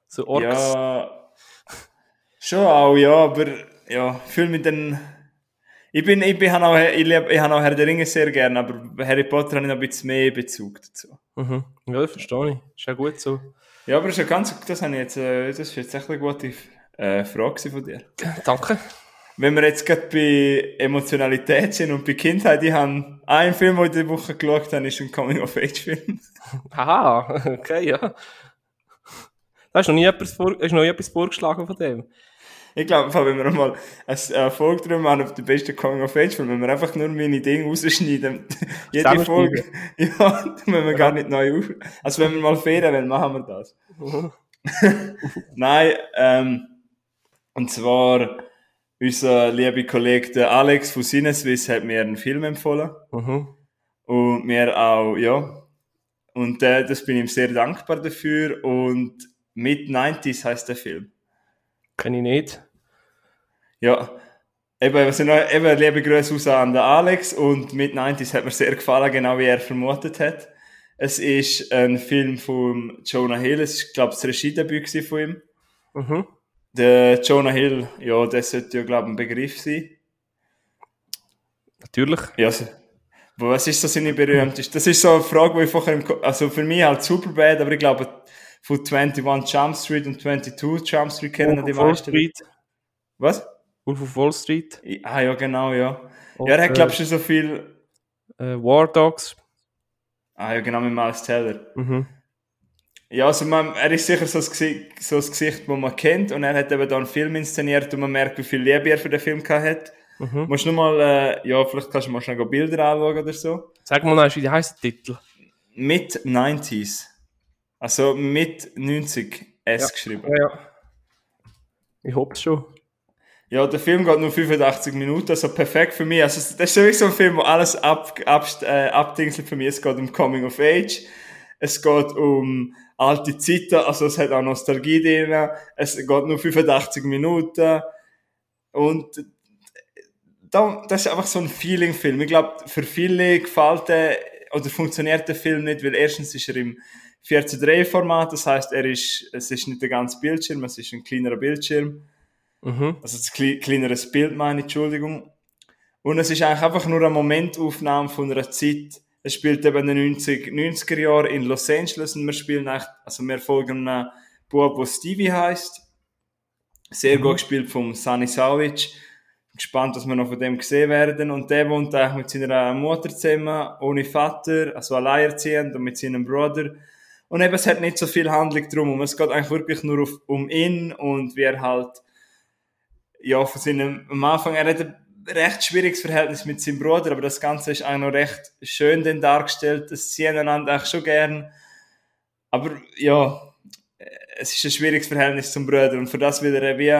so Orks. ja, schon auch, ja, aber, ja, viel mit den, ich bin, ich bin, auch, ich ich habe auch Herr der Ringe sehr gern, aber Harry Potter habe ich noch ein bisschen mehr Bezug dazu. Mhm. Ja, das verstehe ich. Ist ja gut so. Ja, aber das ist ja ganz, das habe ich jetzt, äh, das ist jetzt echt eine gute äh, Frage von dir. Danke. Wenn wir jetzt gerade bei Emotionalität sind und bei Kindheit, ich habe einen Film, den ich diese Woche geschaut habe, ist ein Coming-of-Age-Film. (laughs) Aha, okay, ja. Da ist noch nie etwas, vor, ist noch nie etwas vorgeschlagen von dem. Ich glaube, wenn wir mal eine Folge drüber machen auf den besten Coming-of-Age-Film, wenn wir einfach nur meine Dinge rausschneiden, (laughs) jede. Folge, (laughs) ja, dann müssen wir gar nicht neu auf. Also wenn wir mal Ferien wollen, machen wir das. (laughs) Nein, ähm, und zwar, unser lieber Kollege Alex von Cineswiss hat mir einen Film empfohlen. Mhm. Und mir auch, ja. Und äh, das bin ich ihm sehr dankbar dafür. Und Mid-90s heißt der Film. Kenne ich nicht. Ja, eben, also noch, eben liebe Grüße raus an den Alex und Mid-90s hat mir sehr gefallen, genau wie er vermutet hat. Es ist ein Film von Jonah Hill, es ist, glaube ich, das Regiedebüt von ihm. Mhm. Der Jonah Hill, ja, das sollte ja, glaube ich, ein Begriff sein. Natürlich. Ja, so. Aber was ist so seine berühmteste? Das ist so eine Frage, die ich vorher im Ko also für mich halt Superbad, aber ich glaube, von 21 Jump Street und 22 Jump Street kennen Wolf die meisten. Street. Was? Wolf of Wall Street. Ah, ja, genau, ja. Und, ja, er hat, äh, glaube ich, schon so viel. Äh, War Dogs. Ah, ja, genau, mit Miles Teller. Mhm. Ja, also man, er ist sicher so das, Gesicht, so das Gesicht, das man kennt und er hat eben da einen Film inszeniert und man merkt, wie viel Liebe er für den Film gehabt hat. Mhm. Musst du mal, äh, ja, vielleicht kannst du mal schnell Bilder anschauen oder so. Sag mal noch, wie heißt der Titel? Mit 90s. Also mit 90 S Ja. geschrieben. ja. Ich hoffe schon. Ja, der Film geht nur 85 Minuten, also perfekt für mich. Also, das ist wirklich so ein Film, wo alles ab, ab, äh, abdingselt für mich. Es geht um Coming of Age, es geht um alte Zeiten, also es hat auch Nostalgie drin, es geht nur 85 Minuten und da, das ist einfach so ein Feeling-Film. Ich glaube, für viele gefällt der oder funktioniert der Film nicht, weil erstens ist er im 4 zu 3 Format, das heißt, er ist, es ist nicht der ganze Bildschirm, es ist ein kleinerer Bildschirm. Mhm. Also das kle- kleineres Bild meine Entschuldigung. Und es ist eigentlich einfach nur eine Momentaufnahme von einer Zeit. Es spielt eben in den 90, 90er Jahren in Los Angeles und wir spielen eigentlich, also wir folgen einem Bub, der Stevie heißt. Sehr gut gespielt vom Sunny Savic. Gespannt, was wir noch von dem gesehen werden. Und der wohnt eigentlich mit seiner Mutter zusammen, ohne Vater, also alleinerziehend und mit seinem Bruder. Und eben, es hat nicht so viel Handlung drum. Es geht eigentlich wirklich nur auf, um ihn und wie er halt ja, von seinem, am Anfang, er hat ein recht schwieriges Verhältnis mit seinem Bruder, aber das Ganze ist eigentlich noch recht schön denn dargestellt. Das ziehen einander eigentlich schon gern. Aber ja, es ist ein schwieriges Verhältnis zum Bruder und für das will er wie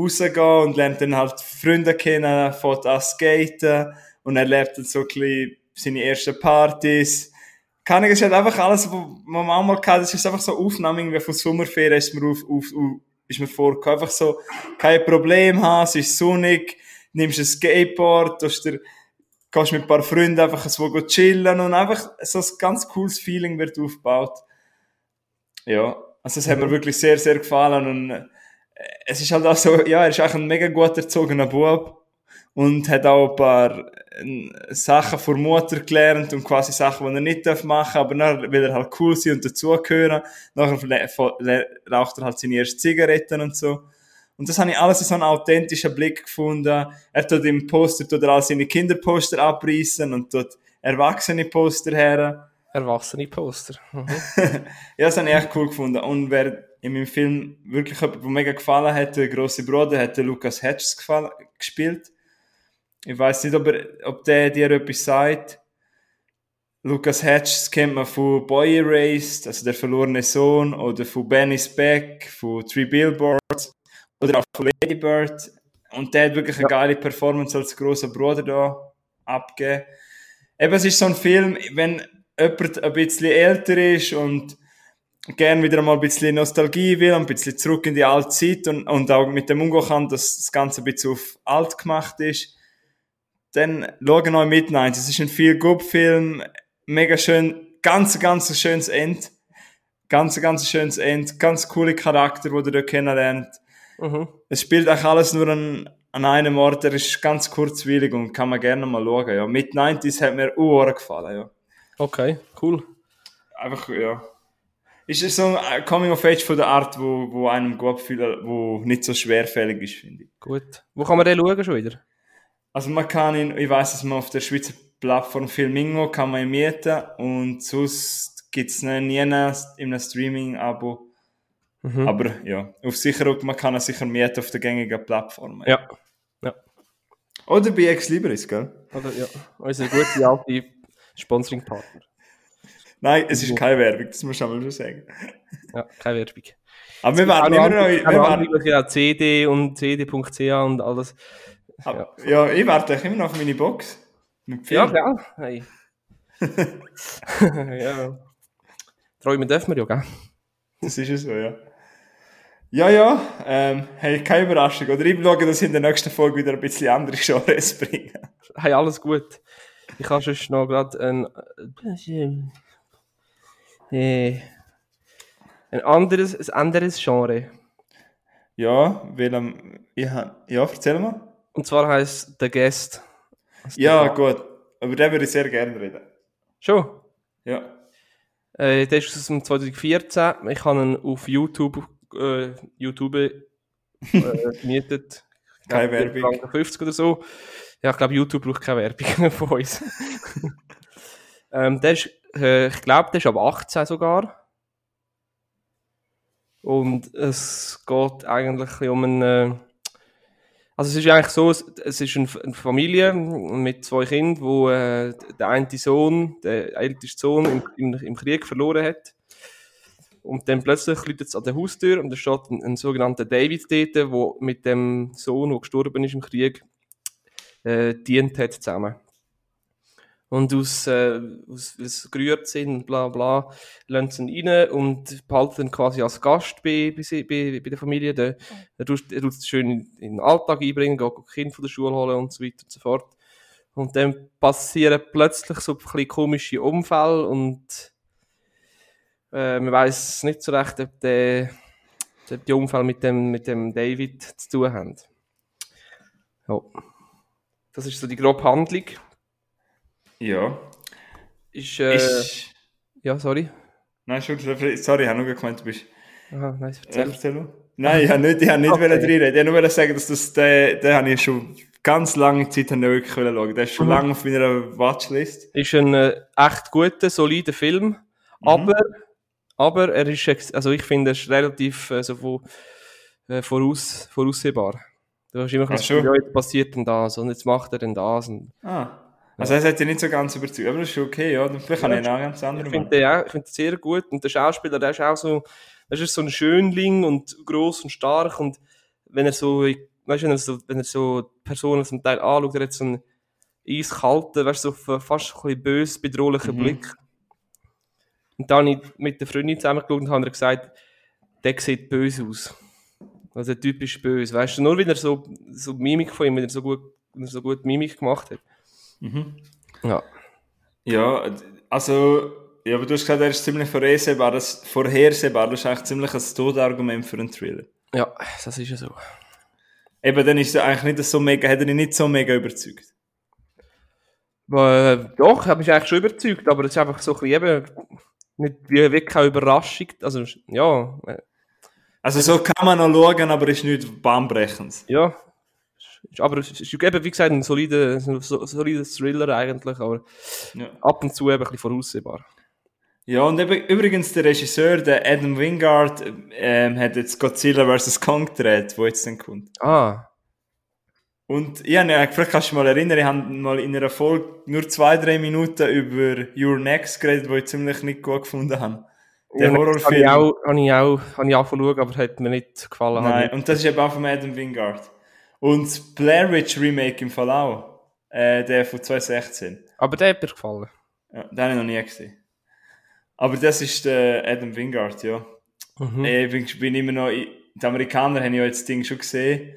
rausgehen und lernt dann halt Freunde kennen, fährt an Skaten und erlebt dann so ein bisschen seine ersten Partys. Kann ich, es ist halt einfach alles, was man manchmal kann, das ist einfach so Aufnahmen wie von Sommerferien ist mir auf, auf, auf ist mir vorgekommen. Einfach so, kein Problem haben, es ist sonnig, nimmst ein Skateboard, tust dir, gehst mit ein paar Freunden einfach so chillen und einfach so ein ganz cooles Feeling wird aufgebaut. Ja, also es hat mir wirklich sehr, sehr gefallen und äh, es ist halt auch so, ja, er ist eigentlich ein mega gut erzogener Bub und hat auch ein paar äh, Sachen von Mutter gelernt und quasi Sachen, die er nicht darf machen aber dann will er halt cool sein und dazugehören. Nachher raucht er halt seine ersten Zigaretten und so. Und das habe ich alles in so einem authentischen Blick gefunden. Er tut im Poster, tut er all seine Kinderposter abreißen und tut erwachsene Poster her. Erwachsene Poster. Mhm. (laughs) Ja, das habe ich echt cool gefunden. Und wer in meinem Film wirklich jemand, der mega gefallen hat, der grosse Bruder, hat der Lucas Hedges gespielt. Ich weiß nicht, ob, er, ob der dir etwas sagt. Lucas Hedges kennt man von Boy Erased, also der verlorene Sohn, oder von Benny's Back, von Three Billboards, oder auch von Lady Bird. Und der hat wirklich eine geile Performance als grosser Bruder da abgegeben. Eben, es ist so ein Film, wenn jemand ein bisschen älter ist und gern wieder mal ein bisschen Nostalgie will, ein bisschen zurück in die alte Zeit und, und auch mit dem umgehen kann, dass das Ganze ein bisschen auf alt gemacht ist, dann schauen euch Midnight. Es ist ein viel good Film, mega schön, ganz, ganz schönes End. Ganz, ganz schönes End, ganz coole Charakter, die ihr da kennenlernt. Mhm. Es spielt eigentlich alles nur an, an einem Ort, er ist ganz kurzweilig und kann man gerne mal schauen. Ja. Mid-90s hat mir auch gefallen, ja. Okay, cool. einfach, ja. Ist es so ein Coming of Age von der Art, wo, wo einem gut fühlt, wo nicht so schwerfällig ist, finde ich. Gut. Wo kann man den schauen schon wieder? Also man kann ihn, ich weiß, dass man auf der Schweizer Plattform Filmingo kann man ihn mieten und sonst gibt's ihn nie in einem Streaming-Abo. Mhm. Aber ja, auf sicher, man kann ihn sicher mieten auf der gängigen Plattform. Ja. ja. Oder bei Ex Libris, gell? Oder, ja. Unser guter alte Sponsoring-Partner. Nein, es ist keine Werbung, das muss man schon sagen. Ja, keine Werbung. Aber wir werden immer noch, wir werden, CD und CD.ch und alles. Ja. ja, ich warte immer noch auf meine Box. Mit Ja, klar. Hey. (laughs) ja. träumen dürfen wir ja, gell? Das ist ja so, ja. Ja, ja, ähm, hey, keine Überraschung. Oder ich schaue, dass ich in der nächsten Folge wieder ein bisschen andere Genres bringe. Hey, alles gut. Ich habe sonst noch gerade ein, äh, ein anderes, ein anderes Genre. Ja, weil am, ich ja, erzähl mal. Und zwar heißt The Guest. Ja, gut. Über den würde ich sehr gerne reden. Schon? Ja. Äh, der ist aus dem 2014. Ich habe ihn auf YouTube, äh, YouTube äh, (laughs) gemietet. Keine Werbung. 4,50 50 oder so. Ja, ich glaube, YouTube braucht keine Werbung (laughs) von uns. (laughs) ähm, der ist, äh, ich glaube, der ist ab 18 sogar. Und es geht eigentlich um einen. Also es ist eigentlich so, es, ist eine, eine Familie mit zwei Kindern, wo äh, der eine Sohn, der älteste Sohn im, im, im Krieg verloren hat. Und dann plötzlich läutet es an der Haustür und da steht ein, ein sogenannter David dort, der mit dem Sohn, der gestorben ist im Krieg, äh, dient hat zusammen. Und aus, äh, aus, sie gerührt sind und bla bla, lassen sie ihn rein und behalten ihn quasi als Gast bei, bei, bei, bei der Familie. Der, er tut es schön in, in den Alltag einbringen, geht die Kinder von der Schule holen und so weiter und so fort. Und dann passieren plötzlich so ein bisschen komische Unfälle und äh, man weiß nicht so recht, ob, der, ob die Unfälle mit dem, mit dem David zu tun haben. Ja. Das ist so die grobe Handlung. Ja. Ist, äh, Ist, ja, sorry. nein, schon, sorry, ich habe nur gemeint, du bist. Aha, nice, erzähl. erzähl. Nein, ich habe nicht, ich habe nicht Okay. reinreden. Ich wollte nur sagen, dass das, den, den habe ich schon ganz lange Zeit ich wirklich schauen. Der ist schon Mhm. lange auf meiner Watchlist. Ist ein äh, echt guter, solider Film, aber, aber er ist, also ich finde, er ist relativ äh, so von, äh, voraus, voraussehbar. Du hast immer schon? Gefühl, ja, jetzt passiert denn das und jetzt macht er denn das. Und Ah. Also, es hat dich nicht so ganz überzeugt. Aber das ist schon okay, ja. Dann Vielleicht kann Ja, ich noch ganz andere ich finde machen. auch- ich finde den sehr gut und der Schauspieler, der ist auch so, das ist so ein Schönling und groß und stark und wenn er so, weißt wenn er so, wenn er so Personen zum Teil anschaut, er hat so einen eiskalten, weißt du, so fast ein bisschen bös, bedrohlichen Mhm. Blick. Und dann habe ich mit der Freundin zusammengeschaut und habe gesagt, der sieht böse aus. Also der Typ ist böse, weißt du, nur wenn er so, so Mimik von ihm, wenn er so gut, wenn er so gut Mimik gemacht hat. Mhm. Ja. Ja, also, ja, aber du hast gesagt, er ist ziemlich vorhersehbar. Das, vorhersehbar, das ist eigentlich ziemlich ein Todargument für einen Thriller. Ja, das ist ja so. Eben, dann ist er eigentlich nicht so mega, hat er ihn nicht so mega überzeugt. Äh, doch, hat mich eigentlich schon überzeugt, aber es ist einfach so ein bisschen eben nicht wie wirklich keine Überraschung. Also, ja, äh, Also, so kann man noch schauen, aber ist nicht bahnbrechend. ja. Aber es ist eben, wie gesagt, ein solider, ein so- solider Thriller eigentlich, aber Ja. ab und zu eben ein bisschen voraussehbar. Ja, und eben, übrigens der Regisseur, der Adam Wingard, ähm, hat jetzt Godzilla vs. Kong gedreht, wo jetzt dann kommt. Ah, Und ich habe, ja, vielleicht kannst du dich mal erinnern, ich habe mal in einer Folge nur zwei, drei Minuten über Your Next geredet, wo ich ziemlich nicht gut gefunden habe. Der ja, Habe ich Horrorfilm. auch, habe ich auch, habe ich auch schauen, aber hat mir nicht gefallen. Nein, und das ist eben auch von Adam Wingard. Und das Blair Witch Remake im Fall auch. Äh, der von 2016. Aber der hat mir gefallen. Ja, den habe ich noch nie gesehen. Aber das ist der Adam Wingard, ja. Mhm. Äh, Ich bin, bin immer noch, die Amerikaner haben ja jetzt das Ding schon gesehen.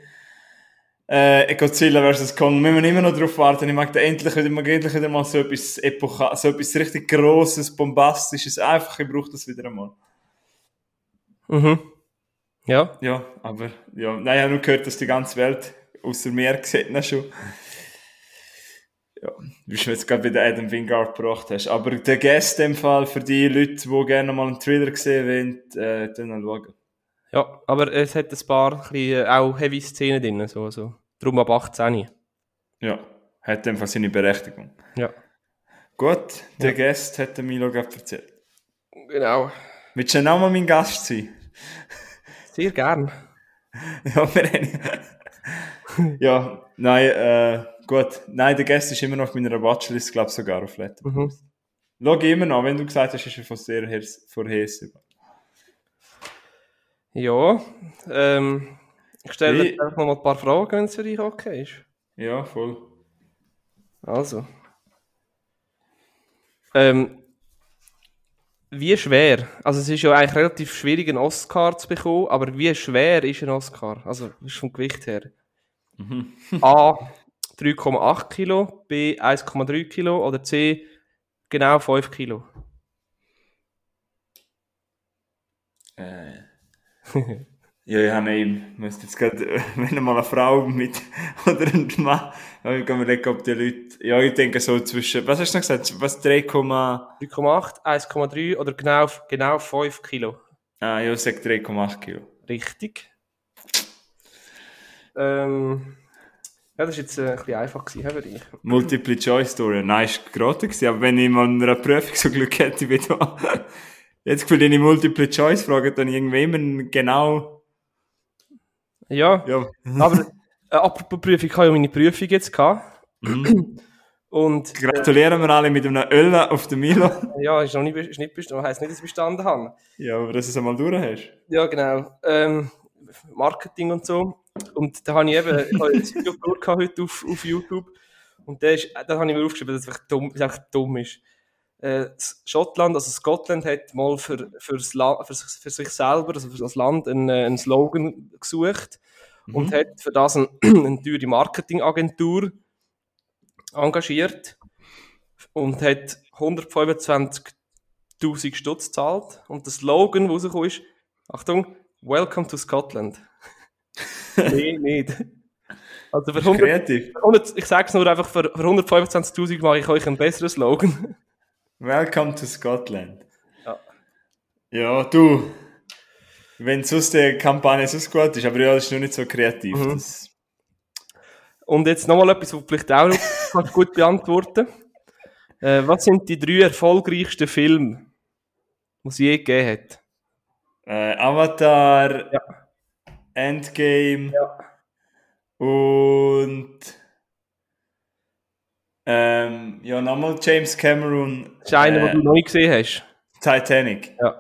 Äh, Godzilla vs. Kong, müssen wir immer noch drauf warten. Ich mag da endlich wieder, mag endlich wieder mal so etwas Epocha, so etwas richtig Grosses, Bombastisches. Einfach, ich brauche das wieder einmal. Mhm. Ja, Ja, aber, ja, nein, ich habe nur gehört, dass die ganze Welt außer mir sieht ihn schon. Ja, wie du jetzt gerade bei Adam Wingard gebracht hast. Aber der Guest in dem Fall für die Leute, die gerne mal einen Thriller gesehen wollen, äh, dann schauen. ja, aber es hat ein paar bisschen, äh, auch heavy Szenen drin, so, also. Darum ab 18. Ja, hat dem Fall seine Berechtigung. Ja. Gut, der Gast hat der Milo gerade erzählt. Genau. Willst du auch mal mein Gast sein? Sehr gern. (laughs) ja, wir haben... (laughs) ja, nein, äh, gut. Nein, der Gast ist immer noch auf meiner Watchlist, glaube ich, sogar auf Letterboxd. Mhm. Schau immer noch, wenn du gesagt hast, ist er von sehr hers- vorhersehbar. Ja, ähm, ich stelle jetzt einfach noch mal ein paar Fragen, wenn es für dich okay ist. Ja, voll. Also. Ähm, wie schwer, also es ist ja eigentlich relativ schwierig, einen Oscar zu bekommen, aber wie schwer ist ein Oscar? Also, das ist vom Gewicht her. A, 3,8 Kilo, B, 1,3 Kilo oder C, genau 5 Kilo. Äh. (laughs) ja, ich habe eben, müsste jetzt gerade, (laughs) wenn mal eine Frau mit, (laughs) oder ein Mann, ja, ich kann mir denken, ob die Leute, ja, ich denke so zwischen, was hast du noch gesagt, was 3, 3,8, 1,3 oder genau, genau 5 Kilo. ah, ja, ich sage 3,8 Kilo. Richtig. Ähm, ja, das war jetzt äh, ein bisschen einfach gewesen, für dich. Multiple Choice Story, nein, ist geraten gewesen, aber wenn ich mal in einer Prüfung so Glück hätte wie da, (laughs) jetzt wenn ich Multiple Choice frage, dann irgendwie immer genau, Ja, ja, (laughs) aber äh, apropos Prüfung, ich habe ja meine Prüfung jetzt gehabt. Und gratulieren wir alle mit einem Öl auf der Milo. (laughs) ja, ist noch nicht, ist nicht bestanden, heisst nicht, dass ich bestanden habe. Ja, aber dass du es einmal durch hast. Ja, genau. Ähm, Marketing und so. Und da habe ich eben ich habe ein Video (laughs) heute auf, auf YouTube. Und da, ist, da habe ich mir aufgeschrieben, dass es einfach dumm, dass es einfach dumm ist. Äh, Schottland, also Scotland, hat mal für, für's La für, sich- für sich selber, also für das Land, einen, äh, einen Slogan gesucht und hat für das ein, (clears throat) eine teure Marketingagentur engagiert und hat 125.000 Stutz gezahlt. Und der Slogan, der rausgekommen ist, Achtung, Welcome to Scotland. (laughs) nee, nicht. Also für 100, Kreativ. für 100 ich sage es nur einfach, für, für 125.000 mache ich euch einen besseren Slogan. Welcome to Scotland. Ja. Ja, du. Wenn sonst die Kampagne so gut ist, aber ja, das ist noch nicht so kreativ. Mhm. Das, Und jetzt nochmal etwas, was vielleicht auch noch (laughs) gut beantworten äh, Was sind die drei erfolgreichsten Filme, die es je gegeben hat? äh, Avatar, Ja. Endgame Ja. und ähm, ja, nochmal James Cameron. Das ist einer, äh, den du noch nicht gesehen hast. Titanic. Ja.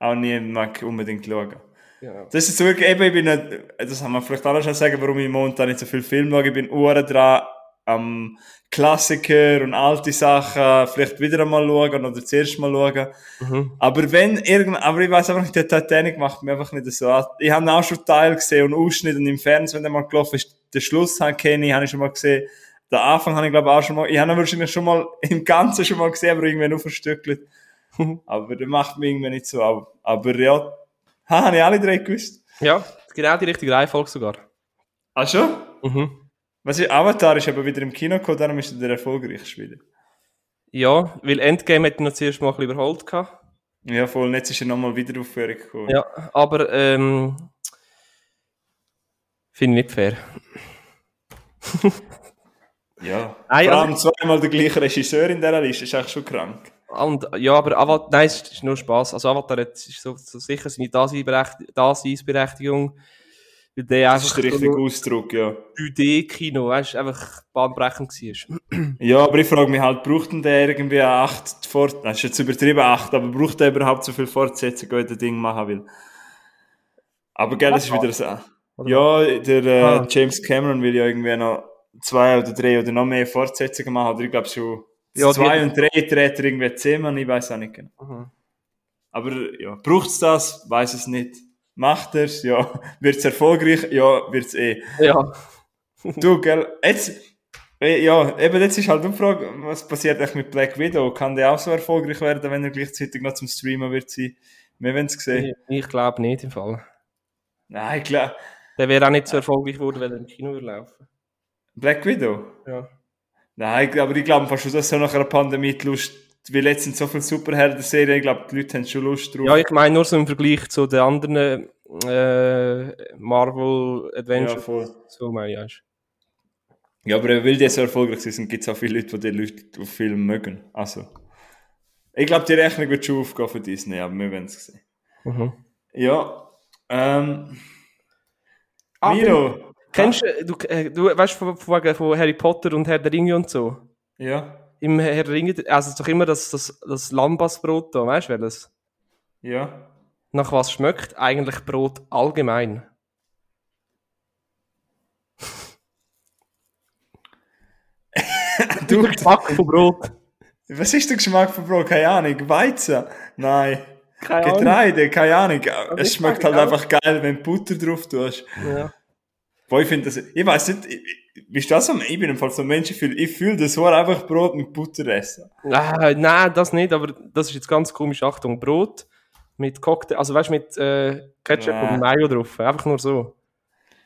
Auch nie mag unbedingt schauen. Genau. Das ist wirklich, eben, ich bin nicht, das haben wir vielleicht alle schon sagen, warum ich momentan nicht so viel Film schaue. Ich bin uhren dran am Klassiker und alte Sachen vielleicht wieder einmal schauen oder zuerst mal schauen. Mhm. Aber wenn irgend, aber ich weiß einfach nicht, der Titanic macht mir einfach nicht so an. Ich habe auch schon Teil gesehen und Ausschnitt und im Fernsehen, wenn der mal gelaufen ist, den Schluss habe kenne ich, habe ich schon mal gesehen. Den Anfang habe ich glaube auch schon mal, ich habe ihn wahrscheinlich schon mal im Ganzen schon mal gesehen, aber irgendwie nur verstückelt. (laughs) aber der macht mich irgendwie nicht so ab. Aber ja, ha, habe ich alle drei gewusst. Ja, genau die richtige Reihenfolge sogar. Ah schon? Mhm. Was ist, Avatar ist aber wieder im Kino gekommen, darum ist er der erfolgreichste wieder. Ja, weil Endgame hat ihn noch zuerst mal ein bisschen überholt gehabt. Ja, voll, jetzt ist er nochmal wieder auf Führung gekommen. Ja, aber ähm, finde ich nicht fair. (laughs) ja. Nein, Vor also- allem zweimal der gleiche Regisseur in dieser Liste, ist eigentlich schon krank. Und, ja, aber Avatar, nein, es ist nur Spaß. Also Avatar hat ist so, so sicher seine Daseinsberecht- Daseinsberechtigung. Weil der Das ist der richtige so Ausdruck, ja. 3D-Kino, weißt du, einfach bahnbrechend war. (clears throat) Ja, aber ich frage mich halt, braucht denn der irgendwie eine 8 Fort... Das ist jetzt übertrieben 8, aber braucht der überhaupt so viel Fortsetzung, wenn der Ding machen will? Aber gell, das ist wieder so. Ja, der äh, Ah. James Cameron will ja irgendwie noch zwei oder drei oder noch mehr Fortsetzungen machen, oder ich glaube schon Ja, zwei und drei dreht er irgendwie zehnmal, ich weiß auch nicht genau. Mhm. Aber ja, braucht's das? Weiß es nicht. Macht er's? Ja. (laughs) Wird's erfolgreich? Ja, wird's eh. Ja. (laughs) Du, gell, jetzt, eh, ja, eben jetzt ist halt die Frage, was passiert eigentlich mit Black Widow? Kann der auch so erfolgreich werden, wenn er gleichzeitig noch zum Streamen wird sein? Wir werden es sehen. Ich, ich glaube nicht im Fall. Nein, klar. Der wäre auch nicht so erfolgreich geworden, wenn er im Kino laufen. Black Widow? Ja. Nein, aber ich glaube fast schon, dass so nach einer Pandemie die Lust, weil jetzt sind so viele Superhelden-Serien, ich glaube, die Leute haben schon Lust drauf. Ja, ich meine nur so im Vergleich zu den anderen äh, Marvel Ja, Adventures. voll. so meine ich. weißt Ja, aber weil die so erfolgreich sind, gibt es auch viele Leute, die die Leute auf Film mögen. Also. Ich glaube, die Rechnung wird schon aufgehen für Disney, aber wir werden es sehen. Mhm. Ja. Ähm. Ah, Milo. Kennst du, du, äh, du weißt von, von, von Harry Potter und Herr der Ringe und so? Ja. Im Herr der Ringe, also es ist doch immer das, das, das Lambasbrot da, weißt du welches? Ja. Nach was schmeckt eigentlich Brot allgemein? (laughs) Du, Geschmack von Brot. Was ist der Geschmack von Brot? Keine Ahnung. Weizen? Nein. Keine Ahnung. Getreide? Keine Ahnung. Es schmeckt halt auch. einfach geil, wenn du Butter drauf tust. Ja. Boah, ich finde das, ich weiß nicht, ich, bist du das so, ich bin im Fall so ein Mensch, ich fühle, ich fühle das war einfach Brot mit Butter essen. Ah, nein, das nicht, aber das ist jetzt ganz komisch. Achtung, Brot mit Cocktail, also weißt du, mit äh, Ketchup Ja. und Mayo drauf. Einfach nur so.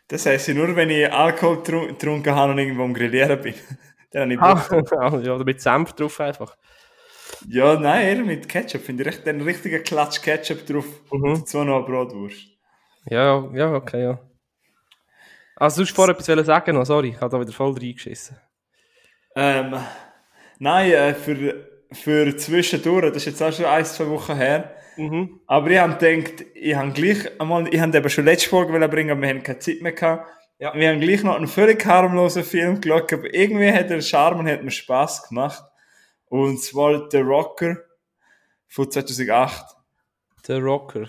Das heisst nur, wenn ich Alkohol tru- getrunken habe und irgendwo am Grillieren bin. (laughs) Dann habe ich. Ah, (laughs) ja, oder mit Senf drauf einfach. Ja, nein, eher mit Ketchup. Finde ich einen richtigen Klatsch Ketchup drauf. Mhm. Und dazu noch eine Brotwurst. Ja, ja, okay, ja. Also, du vorher etwas wollen sagen noch, sorry, ich habe da wieder voll reingeschissen. Ähm, nein, äh, für, für zwischendurch, das ist jetzt auch schon ein, zwei Wochen her. Mhm. Aber ich habe gedacht, ich habe gleich einmal, ich habe eben schon letzte Folge wollen bringen, aber wir haben keine Zeit mehr gehabt. Ja. Wir haben gleich noch einen völlig harmlosen Film geschaut, aber irgendwie hat er Charme und hat mir Spaß gemacht. Und zwar The Rocker von 2008. Der Rocker.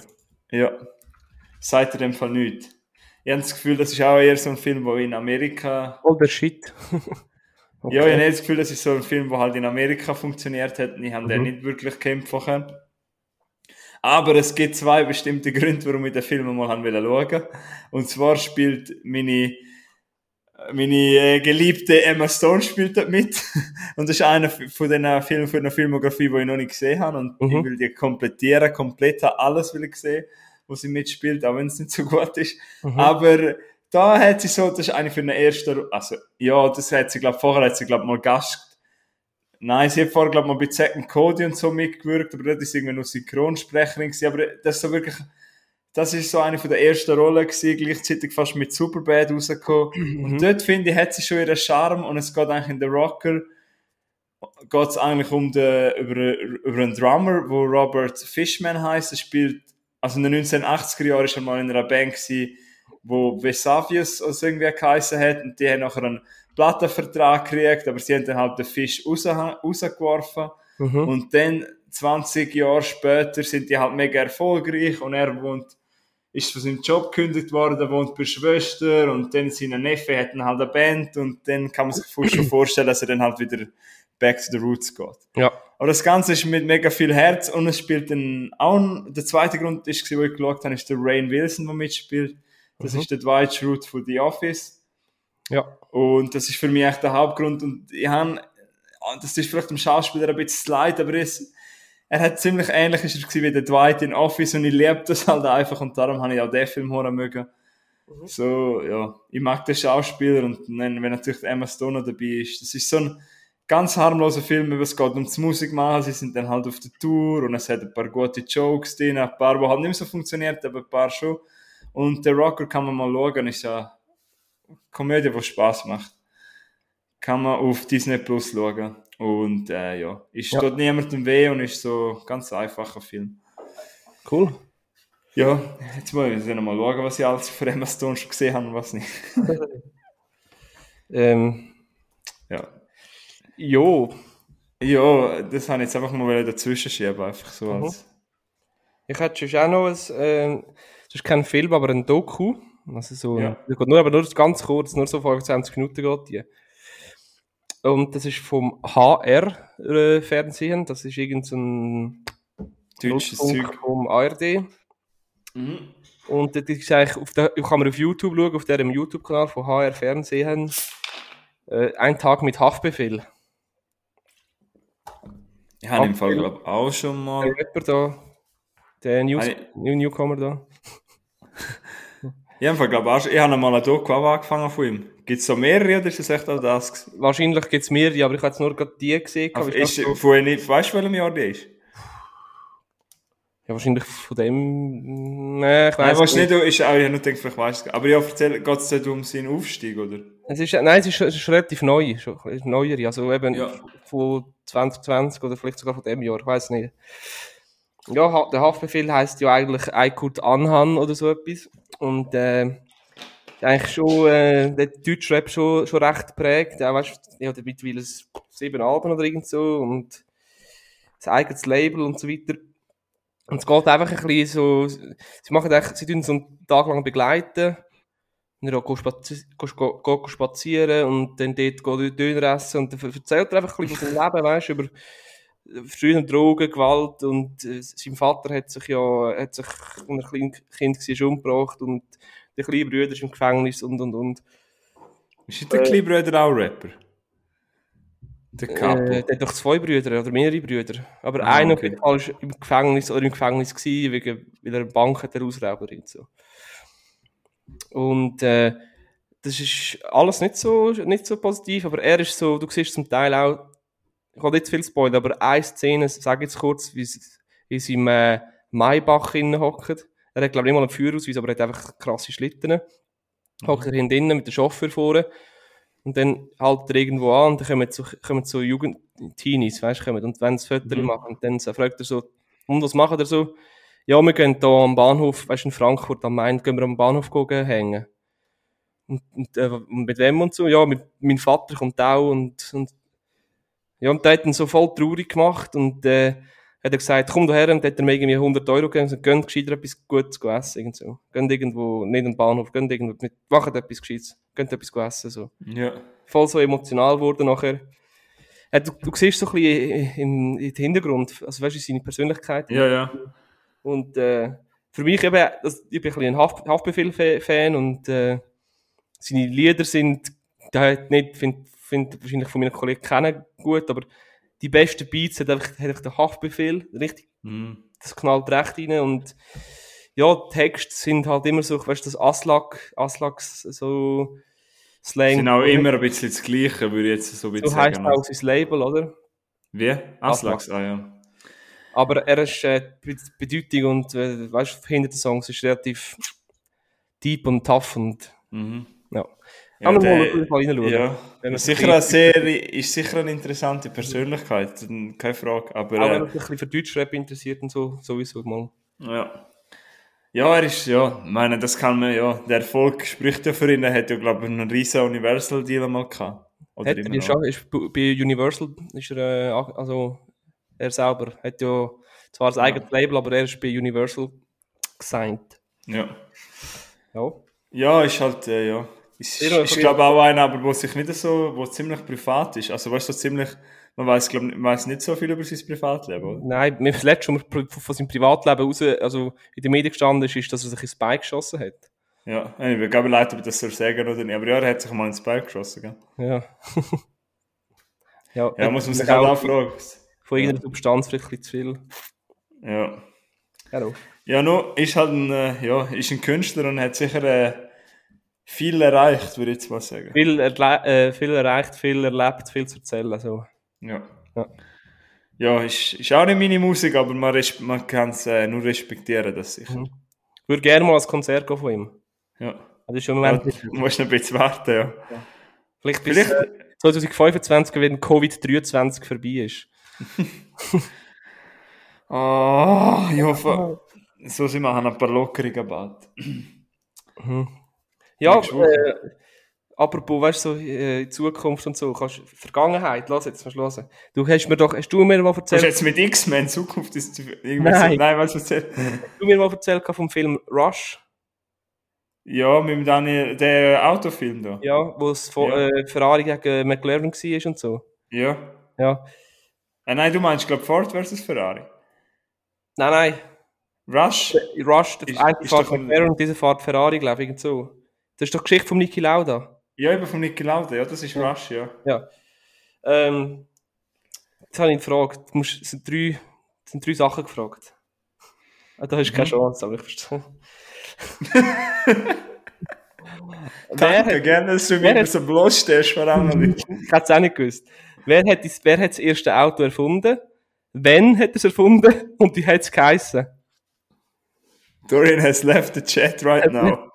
Ja. Seid ihr dem Fall nicht. Ich habe das Gefühl, das ist auch eher so ein Film, wo in Amerika. Voll der Shit. (laughs) Ja, ich habe das Gefühl, das ist so ein Film, wo halt in Amerika funktioniert hat und ich habe den Mhm. nicht wirklich kämpfen können. Aber es gibt zwei bestimmte Gründe, warum ich den Film mal haben wollte schauen. Und zwar spielt meine, meine äh, geliebte Emma Stone spielt dort mit. (laughs) Und das ist einer von den Filmen, von einer Filmografie, die ich noch nicht gesehen habe. Und Mhm. ich will die komplettieren, komplett alles will ich sehen, wo sie mitspielt, auch wenn es nicht so gut ist. Mhm. Aber da hat sie so, das ist eine für eine erste, also, ja, das hat sie, glaub, vorher hat sie, glaub, mal Gast, nein, sie hat vorher, glaub, mal bei and Cody und so mitgewirkt, aber das ist irgendwie nur Synchronsprecherin gewesen, aber das ist so wirklich, das ist so eine von der ersten Rollen gewesen, gleichzeitig fast mit Superbad rausgekommen. Und dort, finde ich, hat sie schon ihren Charme und es geht eigentlich in The Rocker, geht es eigentlich um den, über, über einen Drummer, wo Robert Fishman heißt. Er spielt, also in den 1980er Jahren ist er mal in einer Band gewesen, wo Vesavius oder so irgendwie geheißen hat und die haben nachher einen Plattenvertrag gekriegt, aber sie haben dann halt den Fisch raus, rausgeworfen Mhm. und dann 20 Jahre später sind die halt mega erfolgreich und er wohnt, ist von seinem Job gekündigt worden, wohnt bei Schwester und dann seine Neffe hat dann halt eine Band und dann kann man sich schon (clears throat) vorstellen, dass er dann halt wieder back to the roots geht. Ja. Aber das Ganze ist mit mega viel Herz und es spielt dann auch, der zweite Grund ist, wo ich geschaut habe, ist der Rain Wilson, der mitspielt. Das Mhm. ist der Dwight Schrute von The Office. Ja. Und das ist für mich echt der Hauptgrund. Und ich habe, das ist vielleicht dem Schauspieler ein bisschen leid, aber es, er hat ziemlich ähnlich ist er gewesen wie der Dwight in Office und ich liebe das halt einfach und darum habe ich auch den Film hören mögen. So, ja, ich mag den Schauspieler und wenn natürlich Emma Stone dabei ist, das ist so ein ganz harmloser Film, aber es geht ums Musik machen, sie sind dann halt auf der Tour und es hat ein paar gute Jokes drin, ein paar, die halt nicht mehr so funktioniert, aber ein paar schon. Und der Rocker kann man mal schauen, ist ja eine Komödie, die Spaß macht. Kann man auf Disney Plus schauen. Und äh, ja, ist Ja. dort niemandem weh und ist so ein ganz einfacher Film. Cool. Ja, jetzt ich noch mal schauen, was ich alles für Emma Stone schon gesehen habe und was nicht. (laughs) Ähm, Ja. Jo, Ja, das habe ich jetzt einfach mal dazwischen schieben, einfach so Mhm. als. ich hätte schon auch noch ein, ähm, das ist kein Film, aber ein Doku. Also so, Ja. die geht nur, aber nur ganz kurz, nur so 25 Minuten geht die. Und das ist vom HR-Fernsehen, das ist irgend so ein Deutsches Zeug. vom ARD. Mhm. Und das ist eigentlich auf der, kann man auf YouTube schauen, auf diesem YouTube-Kanal von HR Fernsehen. Äh, ein Tag mit Haftbefehl. Ich habe im Fall, glaube auch schon Der mal. Rapper da, der News. New Newcomer da. (laughs) Ich habe im Fall, glaube auch schon. Ich habe mal ein Doku angefangen von ihm. Gibt es so mehrere oder ist das echt auch das? Wahrscheinlich gibt es mehrere, aber ich habe jetzt nur gerade die gesehen. Aber aber ist, ich so, von weißt du, welchem Jahr der ist? ja, wahrscheinlich von dem. Nee, ich Nein, weiß du nicht. nicht, ist, auch, ich habe nur gedacht, vielleicht weißt du es. Aber ja, erzähl, geht es um seinen Aufstieg, oder? Es ist, nein, es ist, es ist relativ neu, es neuere, also eben Ja. von 2020 oder vielleicht sogar von dem Jahr, ich weiß nicht. Ja, der Haftbefehl heißt ja eigentlich Eikurt Anhan oder so etwas. Und äh, eigentlich schon äh, der Deutschrap schon, schon recht prägt. Ja, weißt ja, der mittlerweile sieben Alben oder irgend so und das eigenes Label und so weiter. Und es geht einfach ein bisschen so, sie machen eigentlich, sie tun so einen Tag lang begleiten. Und dann gehst spazi gehst, go, go, spazieren und dann dort Döner essen und dann erzählt er einfach ein bisschen von seinem (laughs) Leben, weißt über früher Drogen, Gewalt und äh, sein Vater hat sich ja, hat sich, als er klein Kind war, umgebracht und der kleine Bruder ist im Gefängnis und und und. Ist nicht der kleine Bruder auch Rapper? Der Capo. Äh, der hat doch zwei Brüder oder mehrere Brüder. Aber Ah, einer okay. ist im Gefängnis oder im Gefängnis gewesen, wegen, weil er eine Bank hat ausrauben und so. Und äh, das ist alles nicht so, nicht so positiv, aber er ist so, du siehst zum Teil auch, ich will nicht zu viel spoilern, aber eine Szene, sage jetzt kurz, wie sie in seinem äh, Maybach hockt. Er hat, glaube ich, nicht mal einen Führerausweis, aber er hat einfach krasse Schlitten. Hockt er hinten mit dem Chauffeur vorne. Und dann haltet er irgendwo an und dann kommen so, kommen so Jugend Teenies, weißt du. Und wenn sie Fotos Mhm. machen, dann so, fragt er so, und was macht er so? Ja, wir gehen hier am Bahnhof, weißt du, in Frankfurt am Main, gehen wir am Bahnhof gucken, hängen. Und, und, äh, mit wem und so? Ja, mit, mein Vater kommt auch und, und ja, und der hat ihn so voll traurig gemacht und äh, hat er gesagt, komm daher und hat er mir irgendwie 100 Euro gegeben und gönnt gescheiter etwas Gutes zu essen, irgend so. Gönnt irgendwo, nicht den Bahnhof, gönnt irgendwo, mit, macht etwas Gescheites, gönnt etwas zu essen, so. Ja. Voll so emotional geworden nachher. Äh, du, du siehst so ein bisschen im, im Hintergrund, also weißt du, seine Persönlichkeit. Ja, ja. Und äh, für mich eben, das, ich bin ein bisschen ein Haft, Haftbefehl-Fan und äh, seine Lieder sind, hat nicht, finde find wahrscheinlich von meinen Kollegen kennen gut, aber die besten Beats hat einfach, hat einfach der Haftbefehl, richtig, Mhm. das knallt recht rein und ja, Texte sind halt immer so, weißt du, das Aslak, Aslaks so Slang. Sind auch immer ein bisschen das Gleiche, würde ich jetzt so ein bisschen So heisst sagen. auch sein Label, oder? Wie? Aslax, ah ja. Aber er ist äh, die Bedeutung und äh, weißt hinter den Songs ist relativ deep und tough und Mhm. ja. Ja, mal der- Fall reinschauen. Ja, Wenn er ist sich sicher, eine sehr, ist sicher eine interessante Persönlichkeit, keine Frage. Aber Auch wenn äh, er sich ein bisschen für Deutschrap interessiert und so, sowieso mal. ja. ja, er ist, ja, ich meine, das kann man, ja, der Erfolg spricht ja für ihn. Er hat ja, glaube ich, einen riesen Universal-Deal mal gehabt. Oder Hat er schon, ist bei Universal, ist er, äh, also er selber, hat ja zwar sein eigenes Label, aber er ist bei Universal gesigned. Ja. Ja. Ja, ist halt, äh, ja. Ist, Ja, ist aber- glaube auch einer, aber wo sich nicht so, wo ziemlich privat ist. Also, weißt du, so ziemlich, man weiß, glaube ich, weiß nicht so viel über sein Privatleben, oder? Nein, mir das letzte, was mir von seinem Privatleben raus, also in den Medien gestanden ist, ist, dass er sich ins Bein geschossen hat. Ja, ich bin gar leid, ob ich das soll sagen oder nicht. Aber ja, er hat sich mal ins Bein geschossen, gell? Ja. (laughs) ja, Ja, muss man sich auch halt auch fragen. Von irgendeiner Substanz vielleicht ein bisschen zu viel. Ja. Ja, doch. Ja, nur ist halt ein, äh, ja, ist ein Künstler und hat sicher äh, viel erreicht, würde ich jetzt mal sagen. Viel, äh, viel erreicht, viel erlebt, viel zu erzählen. Also. Ja. Ja. Ja, ist, ist auch nicht meine Musik, aber man, man kann es äh, nur respektieren, das sicher. Mhm. Ich würde gerne mal ein Konzert gehen von ihm. Ja. Das ist schon im ja. Du musst ein bisschen warten, ja. Vielleicht bis Vielleicht, äh, 2025, wenn Covid-23 vorbei ist. (laughs) Ah, ich hoffe, so sind wir haben ein paar Lockerungen bald. Ja, Nächste Woche. äh, apropos, weißt du, so, äh, in Zukunft und so, kannst Vergangenheit, lass jetzt, du hören. Du hast mir doch, hast du mir mal Hast du erzählt, jetzt mit X-Men Zukunft ist irgendwie Nein. So, nein, was erzählt? hast du mir mal erzählt vom Film Rush, Ja, mit dem Daniel, der Autofilm da. ja, wo es Ja. äh, Ferrari gegen McLaren war und so. Ja. Ja. Äh, nein, du meinst, glaube Ford versus Ferrari. Nein, nein, Rush? Rush, der Ist- eine ist ein- McLaren und dieser fährt Ferrari, glaube ich, so. Das ist doch die Geschichte von Niki Lauda. Ja, eben von Niki Lauda, ja, das ist Ja. Rush, ja. Ja. Ähm, jetzt habe ich ihn gefragt. Du musst, es sind drei, es sind drei Sachen gefragt. Ah, da hast du keine Mhm. Chance, aber ich verstehe. (laughs) Danke, hat, gerne, dass du mir hat- so bloßstellst, vor allem ich hätte es auch nicht gewusst. Wer hat, das, wer hat das erste Auto erfunden? Wann hat er es erfunden? (laughs) Und wie hat es geheissen? Dorian has left the chat right now.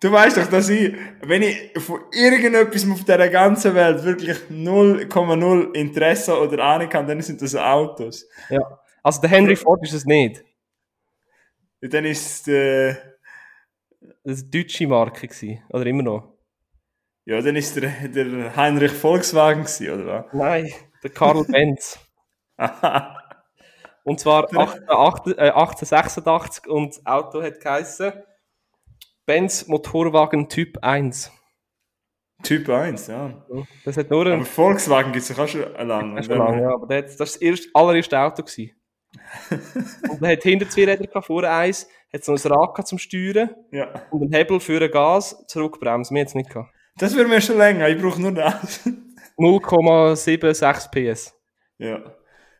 Du weißt doch, dass ich, wenn ich von irgendetwas auf dieser ganzen Welt wirklich 0,0 Interesse oder Ahnung habe, dann sind das Autos. ja. Also der Henry Ford ist es nicht. Dann ist äh, Das war eine deutsche Marke. Gewesen. Oder immer noch. Ja, dann ist der, der Heinrich Volkswagen gewesen, oder Nein, der Karl (laughs) Benz. was? Und zwar 18, 18, äh, 1886 und das Auto hat geheißen Benz Motorwagen Typ 1. Typ 1, ja. Das hat nur Aber ein Volkswagen gibt es auch schon lange. Schon lange, ja. Aber das, war das erste, allererste Auto. Gewesen. (laughs) und er hat hinter zwei Räder gehabt, vorne eins, hat so ein Rad zum Steuern Ja. und einen Hebel für ein Gas, Zurückbremsen. Wir haben es nicht gehabt. Das würde mir schon länger, ich brauche nur das. 0,76 PS. ja.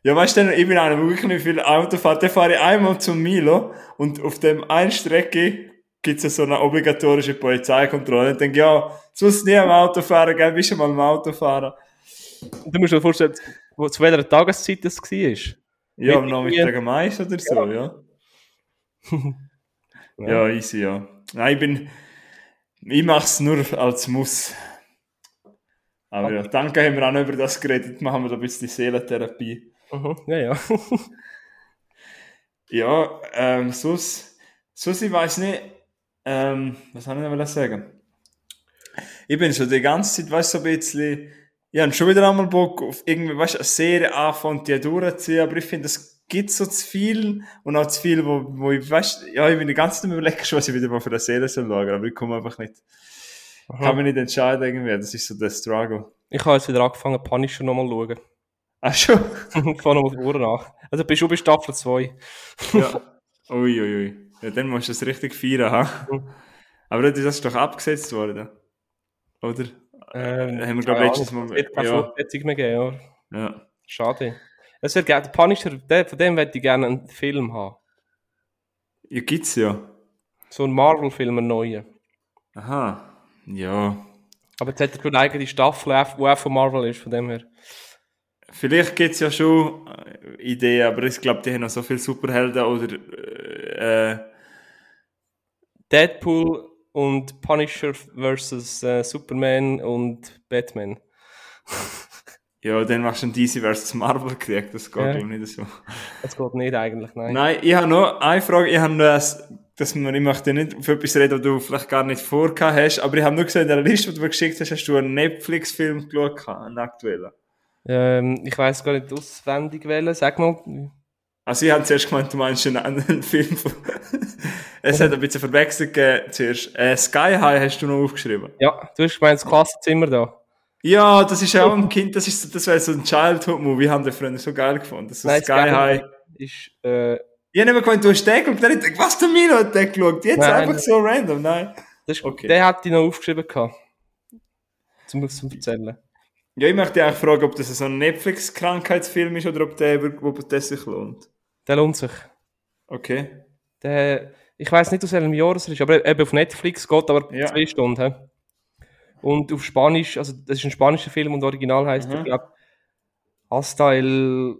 Ja, weißt du, ich bin einer, der wirklich nicht viel Auto fährt. Der fahre ich einmal zum Milo und auf dem einen Strecke gibt es so eine obligatorische Polizeikontrolle. Und denke, ja, sonst nie am Auto fahren, gell, bist du mal am Auto fahren. Du musst dir vorstellen, wo, zu welcher Tageszeit das war. Ja, am Mit Nachmittag am Mais oder so, (laughs) ja. Ja, easy, ja. Nein, ich bin, ich mach's nur als Muss. Aber ja, danke haben wir auch noch über das geredet, machen wir da ein bisschen Seelentherapie. Mhm. Ja, ja. (laughs) Ja, ähm, sonst, sonst ich weiß nicht, ähm, was soll ich noch sagen? Ich bin schon die ganze Zeit, weißt du, so ein bisschen, ich habe schon wieder einmal Bock auf irgendwie, weißt du, eine Serie anfangen die durchziehen, aber ich finde, es gibt so zu viel und auch zu viel, wo, wo ich, weißt ja, ich bin die ganze Zeit überlegen, schon, was ich wieder mal für eine Serie soll schauen, aber ich komme einfach nicht, kann mich nicht entscheiden irgendwie, das ist so der Struggle. Ich habe jetzt wieder angefangen, Punisher nochmal zu schauen. Ach schon? (laughs) ich fahre nochmal vor nach. Also bist du bei Staffel 2. Ja. Ui, ui, ui. Ja, dann musst du es richtig feiern, ha? Aber das ist doch abgesetzt worden. Oder? Ähm, haben wir, glaube ich, letztes Mal. Es wird keine Ja, Fortsetzung mehr geben, ja. ja. Schade. Es wird gerne, der Punisher, der, von dem hätte ich gerne einen Film haben. ja, gibt's ja. So einen Marvel-Film, einen neuen. Aha. Ja. Aber jetzt hat er schon eine eigene Staffel, die auch von Marvel ist, von dem her. Vielleicht gibt's ja schon äh, Ideen, aber ich glaube, die haben noch so viele Superhelden oder. Äh, Deadpool und Punisher versus äh, Superman und Batman. (laughs) ja, dann machst du einen DC vs. Marvel Krieg, das geht Ja. nicht so. Das geht nicht eigentlich, nein. Nein, ich habe noch eine Frage. Ich habe noch, das, dass man, ich möchte nicht auf etwas reden, was du vielleicht gar nicht vorgehabt hast, aber ich habe nur gesehen, in der Liste, die du mir geschickt hast, hast du einen Netflix-Film geschaut, einen aktuellen. Ähm, ich weiß gar nicht auswendig wählen. Sag mal. Also ich habe zuerst gemeint, du meinst einen anderen (laughs) Film. Von es hat ein bisschen verwechselt gegeben zuerst. Äh, Sky High hast du noch aufgeschrieben. Ja, du hast gemeint, das Klassenzimmer da. Ja, das ist auch ein Kind, das ist, das wäre so ein Childhood-Movie, haben die Freunde so geil gefunden. Das ist Nein, Sky High. ist, äh, Ich habe nicht gemeint, du hast den geschaut, dann ich was der Milo hat den geschaut? Jetzt Nein, einfach so random, nein. das ist, Okay. der hat ich noch aufgeschrieben gehabt. Zum, zum Erzählen. Ja, ich möchte eigentlich fragen, ob das so ein Netflix-Krankheitsfilm ist oder ob der, ob der sich lohnt. Der lohnt sich. Okay. Der, ich weiß nicht, aus welchem Jahr es ist, aber eben auf Netflix geht aber Ja. zwei Stunden. Und auf Spanisch, also das ist ein spanischer Film und original heißt Mhm. er, glaube Hasta el.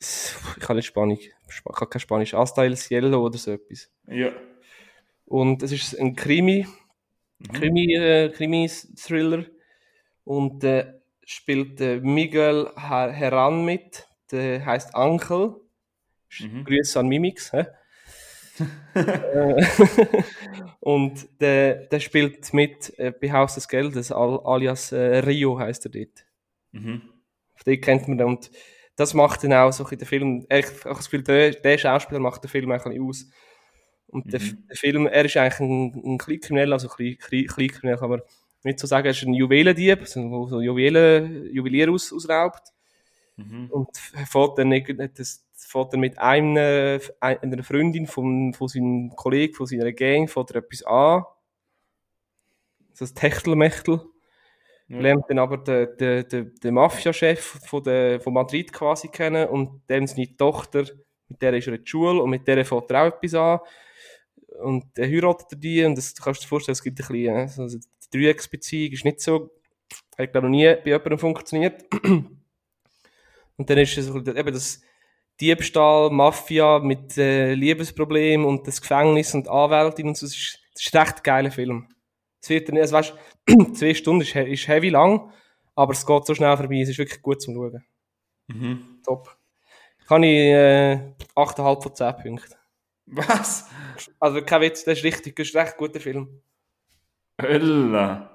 Ich kann nicht Spanisch. Sp- Ich kann kein Spanisch. Hasta el Cielo oder so etwas. Ja. Und es ist ein Krimi, Mhm. Krimi, äh, Krimi-Thriller. Und äh, spielt äh, Miguel Her- Heran mit. Der heißt Uncle. Mhm. Grüße an Mimix. Hä? Äh, (laughs) und der, der spielt mit äh, bei Haus des Geldes, al, alias äh, Rio heißt er dort. Mhm. Den kennt man dann. Und das macht dann auch so ein bisschen den Film. Ich habe das Gefühl, der, der Schauspieler macht den Film ein bisschen aus. Und der, Mhm. der Film, er ist eigentlich ein, ein Kleinkriminell, also klein, klein, Kleinkriminell kann man nicht so sagen, er ist ein Juwelendieb, der so Juwelen, Juwelier aus, ausraubt. Mhm. Und fährt dann, irgend- das, fährt dann mit einer, einer Freundin von, von seinem Kollegen, von seiner Gang, fährt er etwas an. So ein Techtelmechtel. Ja. Lernt dann aber den, den, den, den Mafia-Chef von, der, von Madrid quasi kennen und dem seine Tochter, mit der ist er in der Schule und mit der fährt er auch etwas an. Und dann heiratet er die und das, du kannst dir vorstellen, es gibt ein bisschen, äh, also die Dreiecksbeziehung ist nicht so, hat glaube noch nie bei jemandem funktioniert. (clears throat) Und dann ist es eben das Diebstahl, Mafia mit äh, Liebesproblem und das Gefängnis und Anwältin und so. Das ist, das ist ein recht geiler Film. Es wird dann, also weißt, (clears throat) zwei Stunden ist, ist heavy lang, aber es geht so schnell vorbei. Es ist wirklich gut zum Schauen. Mhm. Top. Kann ich äh, 8,5 von 10 Punkten. Was? Also kein Witz, das ist richtig, das ist ein recht guter Film. Hölla.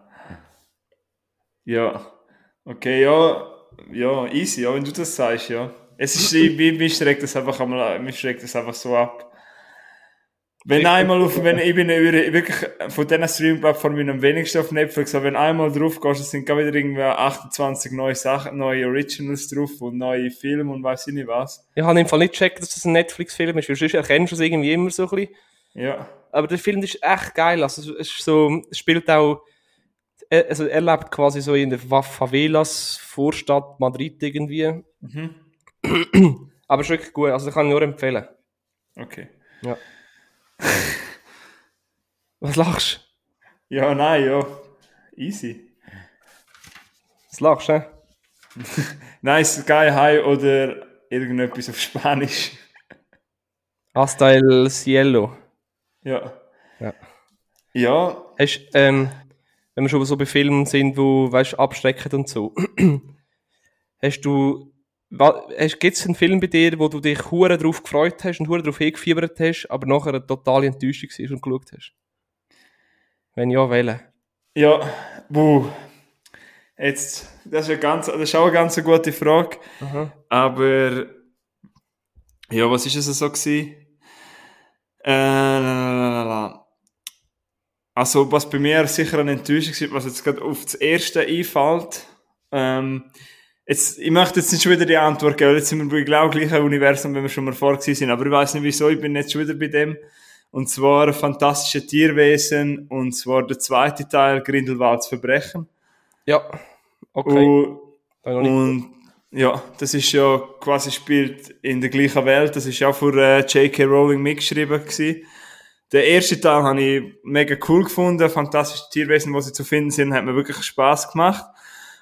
Ja. Okay, ja. Ja, easy, ja, wenn du das sagst, ja. Es ist, ich, mich, mich schreckt das einfach einmal, mich schreckt das einfach so ab. Wenn einmal auf, wenn ich bin wirklich von diesen Streaming-Plattformen am wenigsten auf Netflix, aber wenn einmal drauf gehst, sind gerade wieder irgendwie 28 neue Sachen, neue Originals drauf und neue Filme und weiß ich nicht was. Ich habe im Fall nicht gecheckt, dass das ein Netflix-Film ist, weil sonst erkennst du es irgendwie immer so ein bisschen. Ja. Aber der Film ist echt geil. Also, es ist so, es spielt auch, er- also er lebt quasi so in der Fa- Favelas Vorstadt Madrid irgendwie. Mhm. Aber es ist wirklich gut, also ich kann ich nur empfehlen. Okay. Ja. (laughs) Was lachst Ja, nein, ja. Easy. du? Was lachst du? Nice, Sky High oder irgendetwas auf Spanisch. (laughs) Hasta el cielo. Ja. Ja. Ja, Hast, ähm, wenn wir schon so bei Filmen sind, wo, weißt, abschreckend und so. (clears throat) hast du, hast, gibt's einen Film bei dir, wo du dich hure drauf gefreut hast und hure drauf hingefiebert hast, aber nachher eine totale Enttäuschung war und geschaut hast? Wenn ja, wählen. ja, buh. Jetzt, das ist, ganz, das ist auch eine ganz gute Frage. Aha. Aber, ja, was ist es so gewesen? Äh, la, la, la, la, la. Also, was bei mir sicher eine Enttäuschung ist, was jetzt gerade auf das erste einfällt, ähm, jetzt, ich möchte jetzt nicht schon wieder die Antwort geben, weil jetzt sind wir bei genau gleichen Universum, wenn wir schon mal vor sind, aber ich weiß nicht wieso, ich bin jetzt schon wieder bei dem. Und zwar Fantastische Tierwesen, und zwar der zweite Teil, Grindelwalds Verbrechen. Ja, okay. Und, und ja, das ist ja quasi spielt in der gleichen Welt. Das ist ja von äh, J.K. Rowling mitgeschrieben gewesen. Der erste Teil habe ich mega cool gefunden. Fantastische Tierwesen, wo sie zu finden sind, hat mir wirklich Spaß gemacht.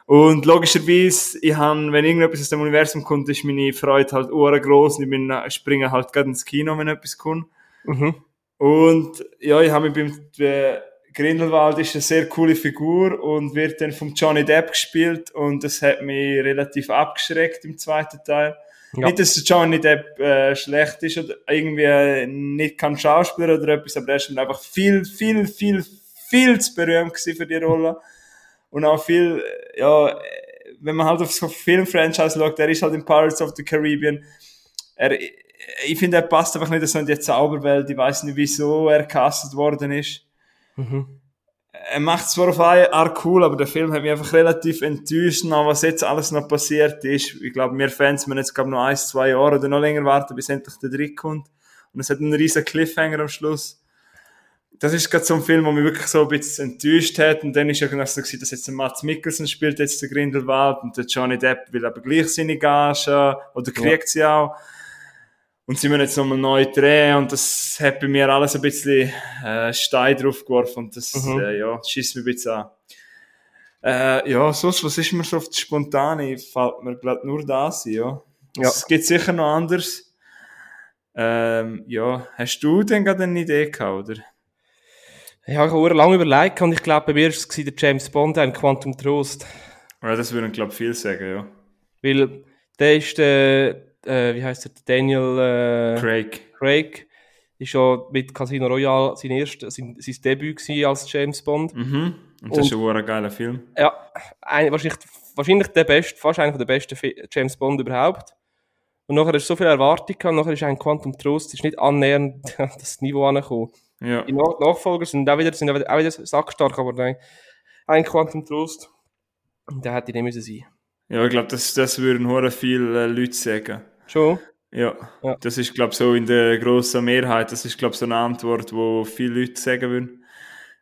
Und logischerweise, ich habe, wenn irgendetwas aus dem Universum kommt, ist meine Freude halt groß und ich bin, ich springe halt gerade ins Kino, wenn etwas kommt. Mhm. Und ja, ich habe mich beim äh, Grindelwald ist eine sehr coole Figur und wird dann vom Johnny Depp gespielt und das hat mich relativ abgeschreckt im zweiten Teil. Ja. Nicht, dass Johnny Depp äh, schlecht ist oder irgendwie äh, nicht kann Schauspieler oder etwas, aber er ist einfach viel, viel, viel, viel zu berühmt für die Rolle. Und auch viel, ja, wenn man halt auf so Filmfranchise schaut, er ist halt in Pirates of the Caribbean. Er, ich finde, er passt einfach nicht so in die Zauberwelt. Ich weiß nicht, wieso er castet worden ist. Mhm. Er macht zwar auf eine Art cool, aber der Film hat mich einfach relativ enttäuscht, nach was jetzt alles noch passiert ist. Ich glaube, wir Fans müssen jetzt, glaube noch ein, zwei Jahre oder noch länger warten, bis endlich der Dritt kommt. Und es hat einen riesen Cliffhanger am Schluss. Das ist gerade so ein Film, der mich wirklich so ein bisschen enttäuscht hat. Und dann ist ja so gewesen, dass jetzt der Mats Mikkelsen spielt, jetzt der Grindelwald, und der Johnny Depp will aber gleich seine Gage, oder kriegt sie auch. Und sie müssen jetzt nochmal neu drehen und das hat bei mir alles ein bisschen äh, Stein drauf geworfen und das Mhm. äh, ja, schießt mich ein bisschen an. Äh, ja, sonst, was ist mir so auf die Spontane? Fällt mir glaub nur das ein, ja. Ja. Es gibt sicher noch anders. Ähm, ja, hast du denn gerade eine Idee gehabt, oder? Ja, ich habe lange überlegt und ich glaube, bei mir war es der James Bond, ein Quantum Trost. Ja, das würden, glaube ich, viel sagen, ja. Weil der ist der, äh, wie heißt der, Daniel äh, Craig. Craig. Ist ja mit Casino Royale sein, erst, sein, sein Debüt als James Bond. Mhm. Und das ist ein verdammt geiler Film. Ja, ein, wahrscheinlich, wahrscheinlich der beste, fast einer der besten James Bond überhaupt. Und nachher ist so viel Erwartung und nachher ist ein Quantum Trost, ist nicht annähernd (laughs) an das Niveau angekommen. Ja. Die Nach Nachfolger sind auch wieder, sind auch wieder, auch wieder sackstark, aber nein, ein Quantum Trost, der hätte nicht müssen sein. Ja, ich glaube, das, das würden hure viele äh, Leute sagen. Schon? Ja, Ja. das ist, glaube so in der grossen Mehrheit, das ist, glaube so eine Antwort, wo viele Leute sagen würden.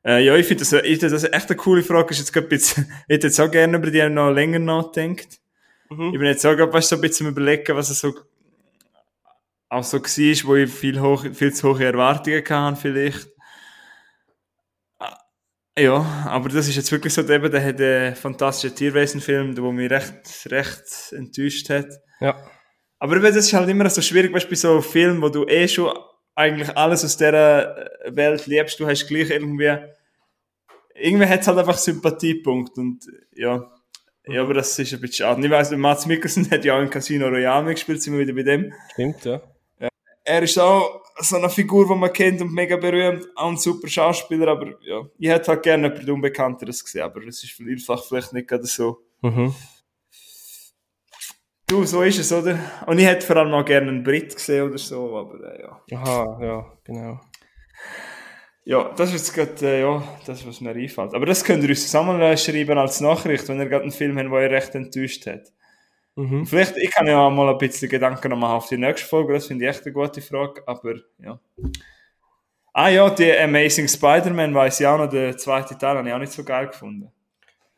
Äh, ja, ich finde das, ich das echt eine coole Frage. Ist jetzt bisschen, (laughs) ich hätte jetzt auch gerne über die noch länger nachdenkt. Mhm. Ich bin jetzt auch gerade so ein bisschen überlegen, was es so auch so war, wo ich viel, hoch, viel zu hohe Erwartungen hatte, vielleicht. Ah, Ja, aber das ist jetzt wirklich so, eben, der hat einen fantastischen Tierwesen-Film, der mich recht, recht enttäuscht hat. Ja. Aber das ist halt immer so schwierig, weißt, du, bei so Filmen, wo du eh schon eigentlich alles aus dieser Welt liebst, du hast gleich irgendwie, irgendwie hat es halt einfach Sympathiepunkt und ja, ja, aber das ist ein bisschen schade. Ich weiss, Mats Mikkelsen (laughs) hat ja auch im Casino Royale mitgespielt, sind wir wieder bei dem. Stimmt, ja. Er ist auch so eine Figur, die man kennt und mega berühmt, auch ein super Schauspieler, aber ja, ich hätte halt gerne jemand Unbekannteres gesehen, aber es ist vielfach vielleicht nicht gerade so. Mhm. Du, so ist es, oder? Und ich hätte vor allem auch gerne einen Brit gesehen oder so, aber äh, ja. Aha, ja, genau. Ja, das ist jetzt gerade, äh, ja, das, was mir einfällt. Aber das könnt ihr uns zusammen schreiben als Nachricht, wenn ihr gerade einen Film habt, der euch recht enttäuscht hat. Mhm. Vielleicht, ich kann ja mal ein bisschen Gedanken machen auf die nächste Folge, das finde ich echt eine gute Frage, aber ja. Ah ja, die Amazing Spider-Man weiß ich auch noch, der zweite Teil habe ich auch nicht so geil gefunden.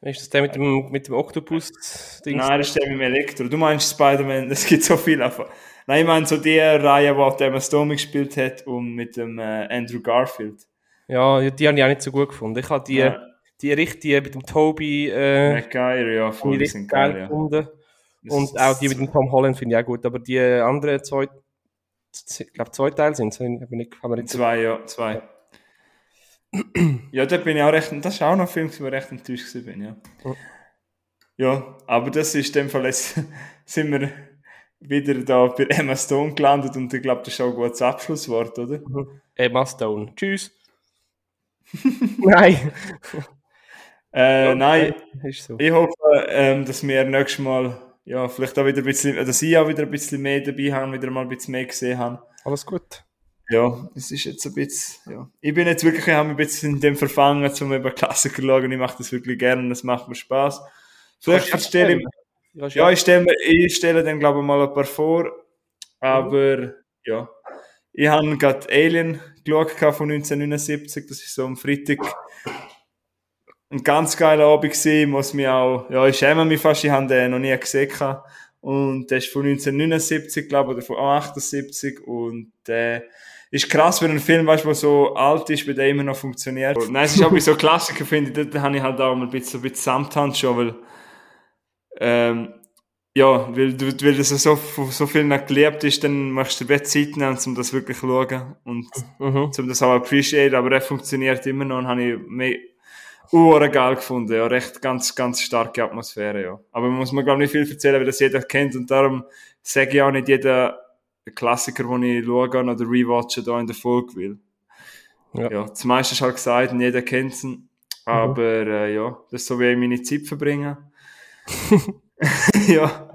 Ist das der mit dem, mit dem Octopus-Ding? Nein, das ist der mit dem Elektro. Du meinst Spider-Man, (laughs) es gibt so viel einfach. Nein, ich meine so die Reihe, wo der Emma Stone gespielt hat und mit dem äh, Andrew Garfield. Ja, die habe ich auch nicht so gut gefunden. Ich habe die, Ja. die richtige mit dem Toby äh, McGuire, ja, voll, die sind geil geil, ja. gefunden. Und auch die mit dem Tom Holland finde ich auch gut. Aber die anderen zwei, ich glaube zwei Teile sind es. Haben wir nicht, haben wir nicht. Zwei, ja, zwei. ja, da bin ich auch recht, das ist auch noch ein Film, wo ich recht enttäuscht bin, ja. Ja. Ja, aber das ist in dem Fall, jetzt (laughs) sind wir wieder da bei Emma Stone gelandet und ich glaube, das ist auch ein gutes Abschlusswort, oder? Emma Stone. Tschüss. (laughs) Nein. Äh, nein, Ist so. ich hoffe, ähm, dass wir nächstes Mal, ja, vielleicht auch wieder ein bisschen, dass ich auch wieder ein bisschen mehr dabei habe, wieder mal ein bisschen mehr gesehen habe. Alles gut. Ja, es ist jetzt ein bisschen, ja. Ich bin jetzt wirklich, ich habe mich ein bisschen in dem verfangen, zum über Klassiker zu schauen. Ich mache das wirklich gerne es macht mir Spaß. Vielleicht verstehe ich, Ja, ja, ich stelle, ich stelle dann, glaube ich, mal ein paar vor. Aber, ja. Ich habe gerade Alien geschaut von 1979. Das ist so am Freitag ein ganz geiler Abend gewesen, muss mich auch, ja, ich schäme mich fast, ich habe den noch nie gesehen gehabt. Und der ist von 1979, glaube ich, oder von 78 und der ist krass, wenn ein Film, weißt du, der so alt ist, wie der immer noch funktioniert. Nein, es ist auch bei so Klassiker, finde ich, da habe ich halt auch mal ein bisschen, ein bisschen Samthand schon, weil, ähm, ja, weil, du, weil das so, von so viel noch geliebt ist, dann machst du dir Zeit nehmen, um das wirklich zu schauen und Mhm. um das auch appreciate, aber er funktioniert immer noch und habe ich mehr Uhren geil gefunden, ja, recht ganz, ganz starke Atmosphäre, ja. Aber man muss mir, glaube ich, nicht viel erzählen, weil das jeder kennt und darum sage ich auch nicht jeder Klassiker, den ich schaue oder rewatche, da in der Folge will. Ja. Ja, das meiste ist halt gesagt und jeder kennt es, aber äh, ja, das ist so, wie ich meine Zeit verbringe. (laughs) (laughs) ja.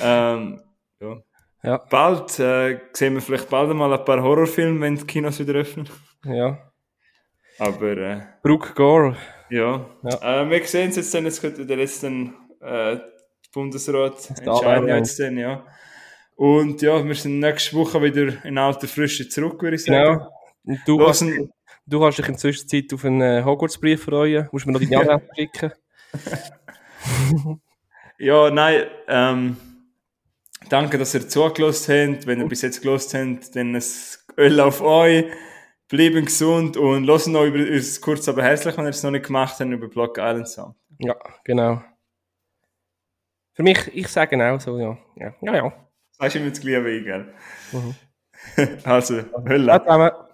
Ähm, ja. Ja. Bald äh, sehen wir vielleicht bald einmal ein paar Horrorfilme, wenn die Kinos wieder öffnen. Ja. Aber äh, Brooke Gore. ja, Ja. Äh, wir sehen es jetzt dann, jetzt in der letzten äh, Bundesrat entscheiden jetzt dann, ja. Und ja, wir sind nächste Woche wieder in alter Frische zurück, würde ich sagen. Genau. Und du, hast, du kannst dich in der Zwischenzeit auf einen äh, Hogwarts-Brief freuen. Musst mir noch deine (laughs) Adresse schicken. (laughs) ja, nein, ähm, danke, dass ihr zugelassen habt. Wenn ihr bis jetzt gelassen habt, dann ein Öl auf euch. Bleiben gesund und hören euch über uns kurz aber herzlich, wenn ihr es noch nicht gemacht habt, über Block Island Sound. Ja, genau. Für mich, ich sage auch so, ja. Ja, ja. ja. Sagst du immer das Gleiche gell? Mhm. (laughs) Also, Hölle.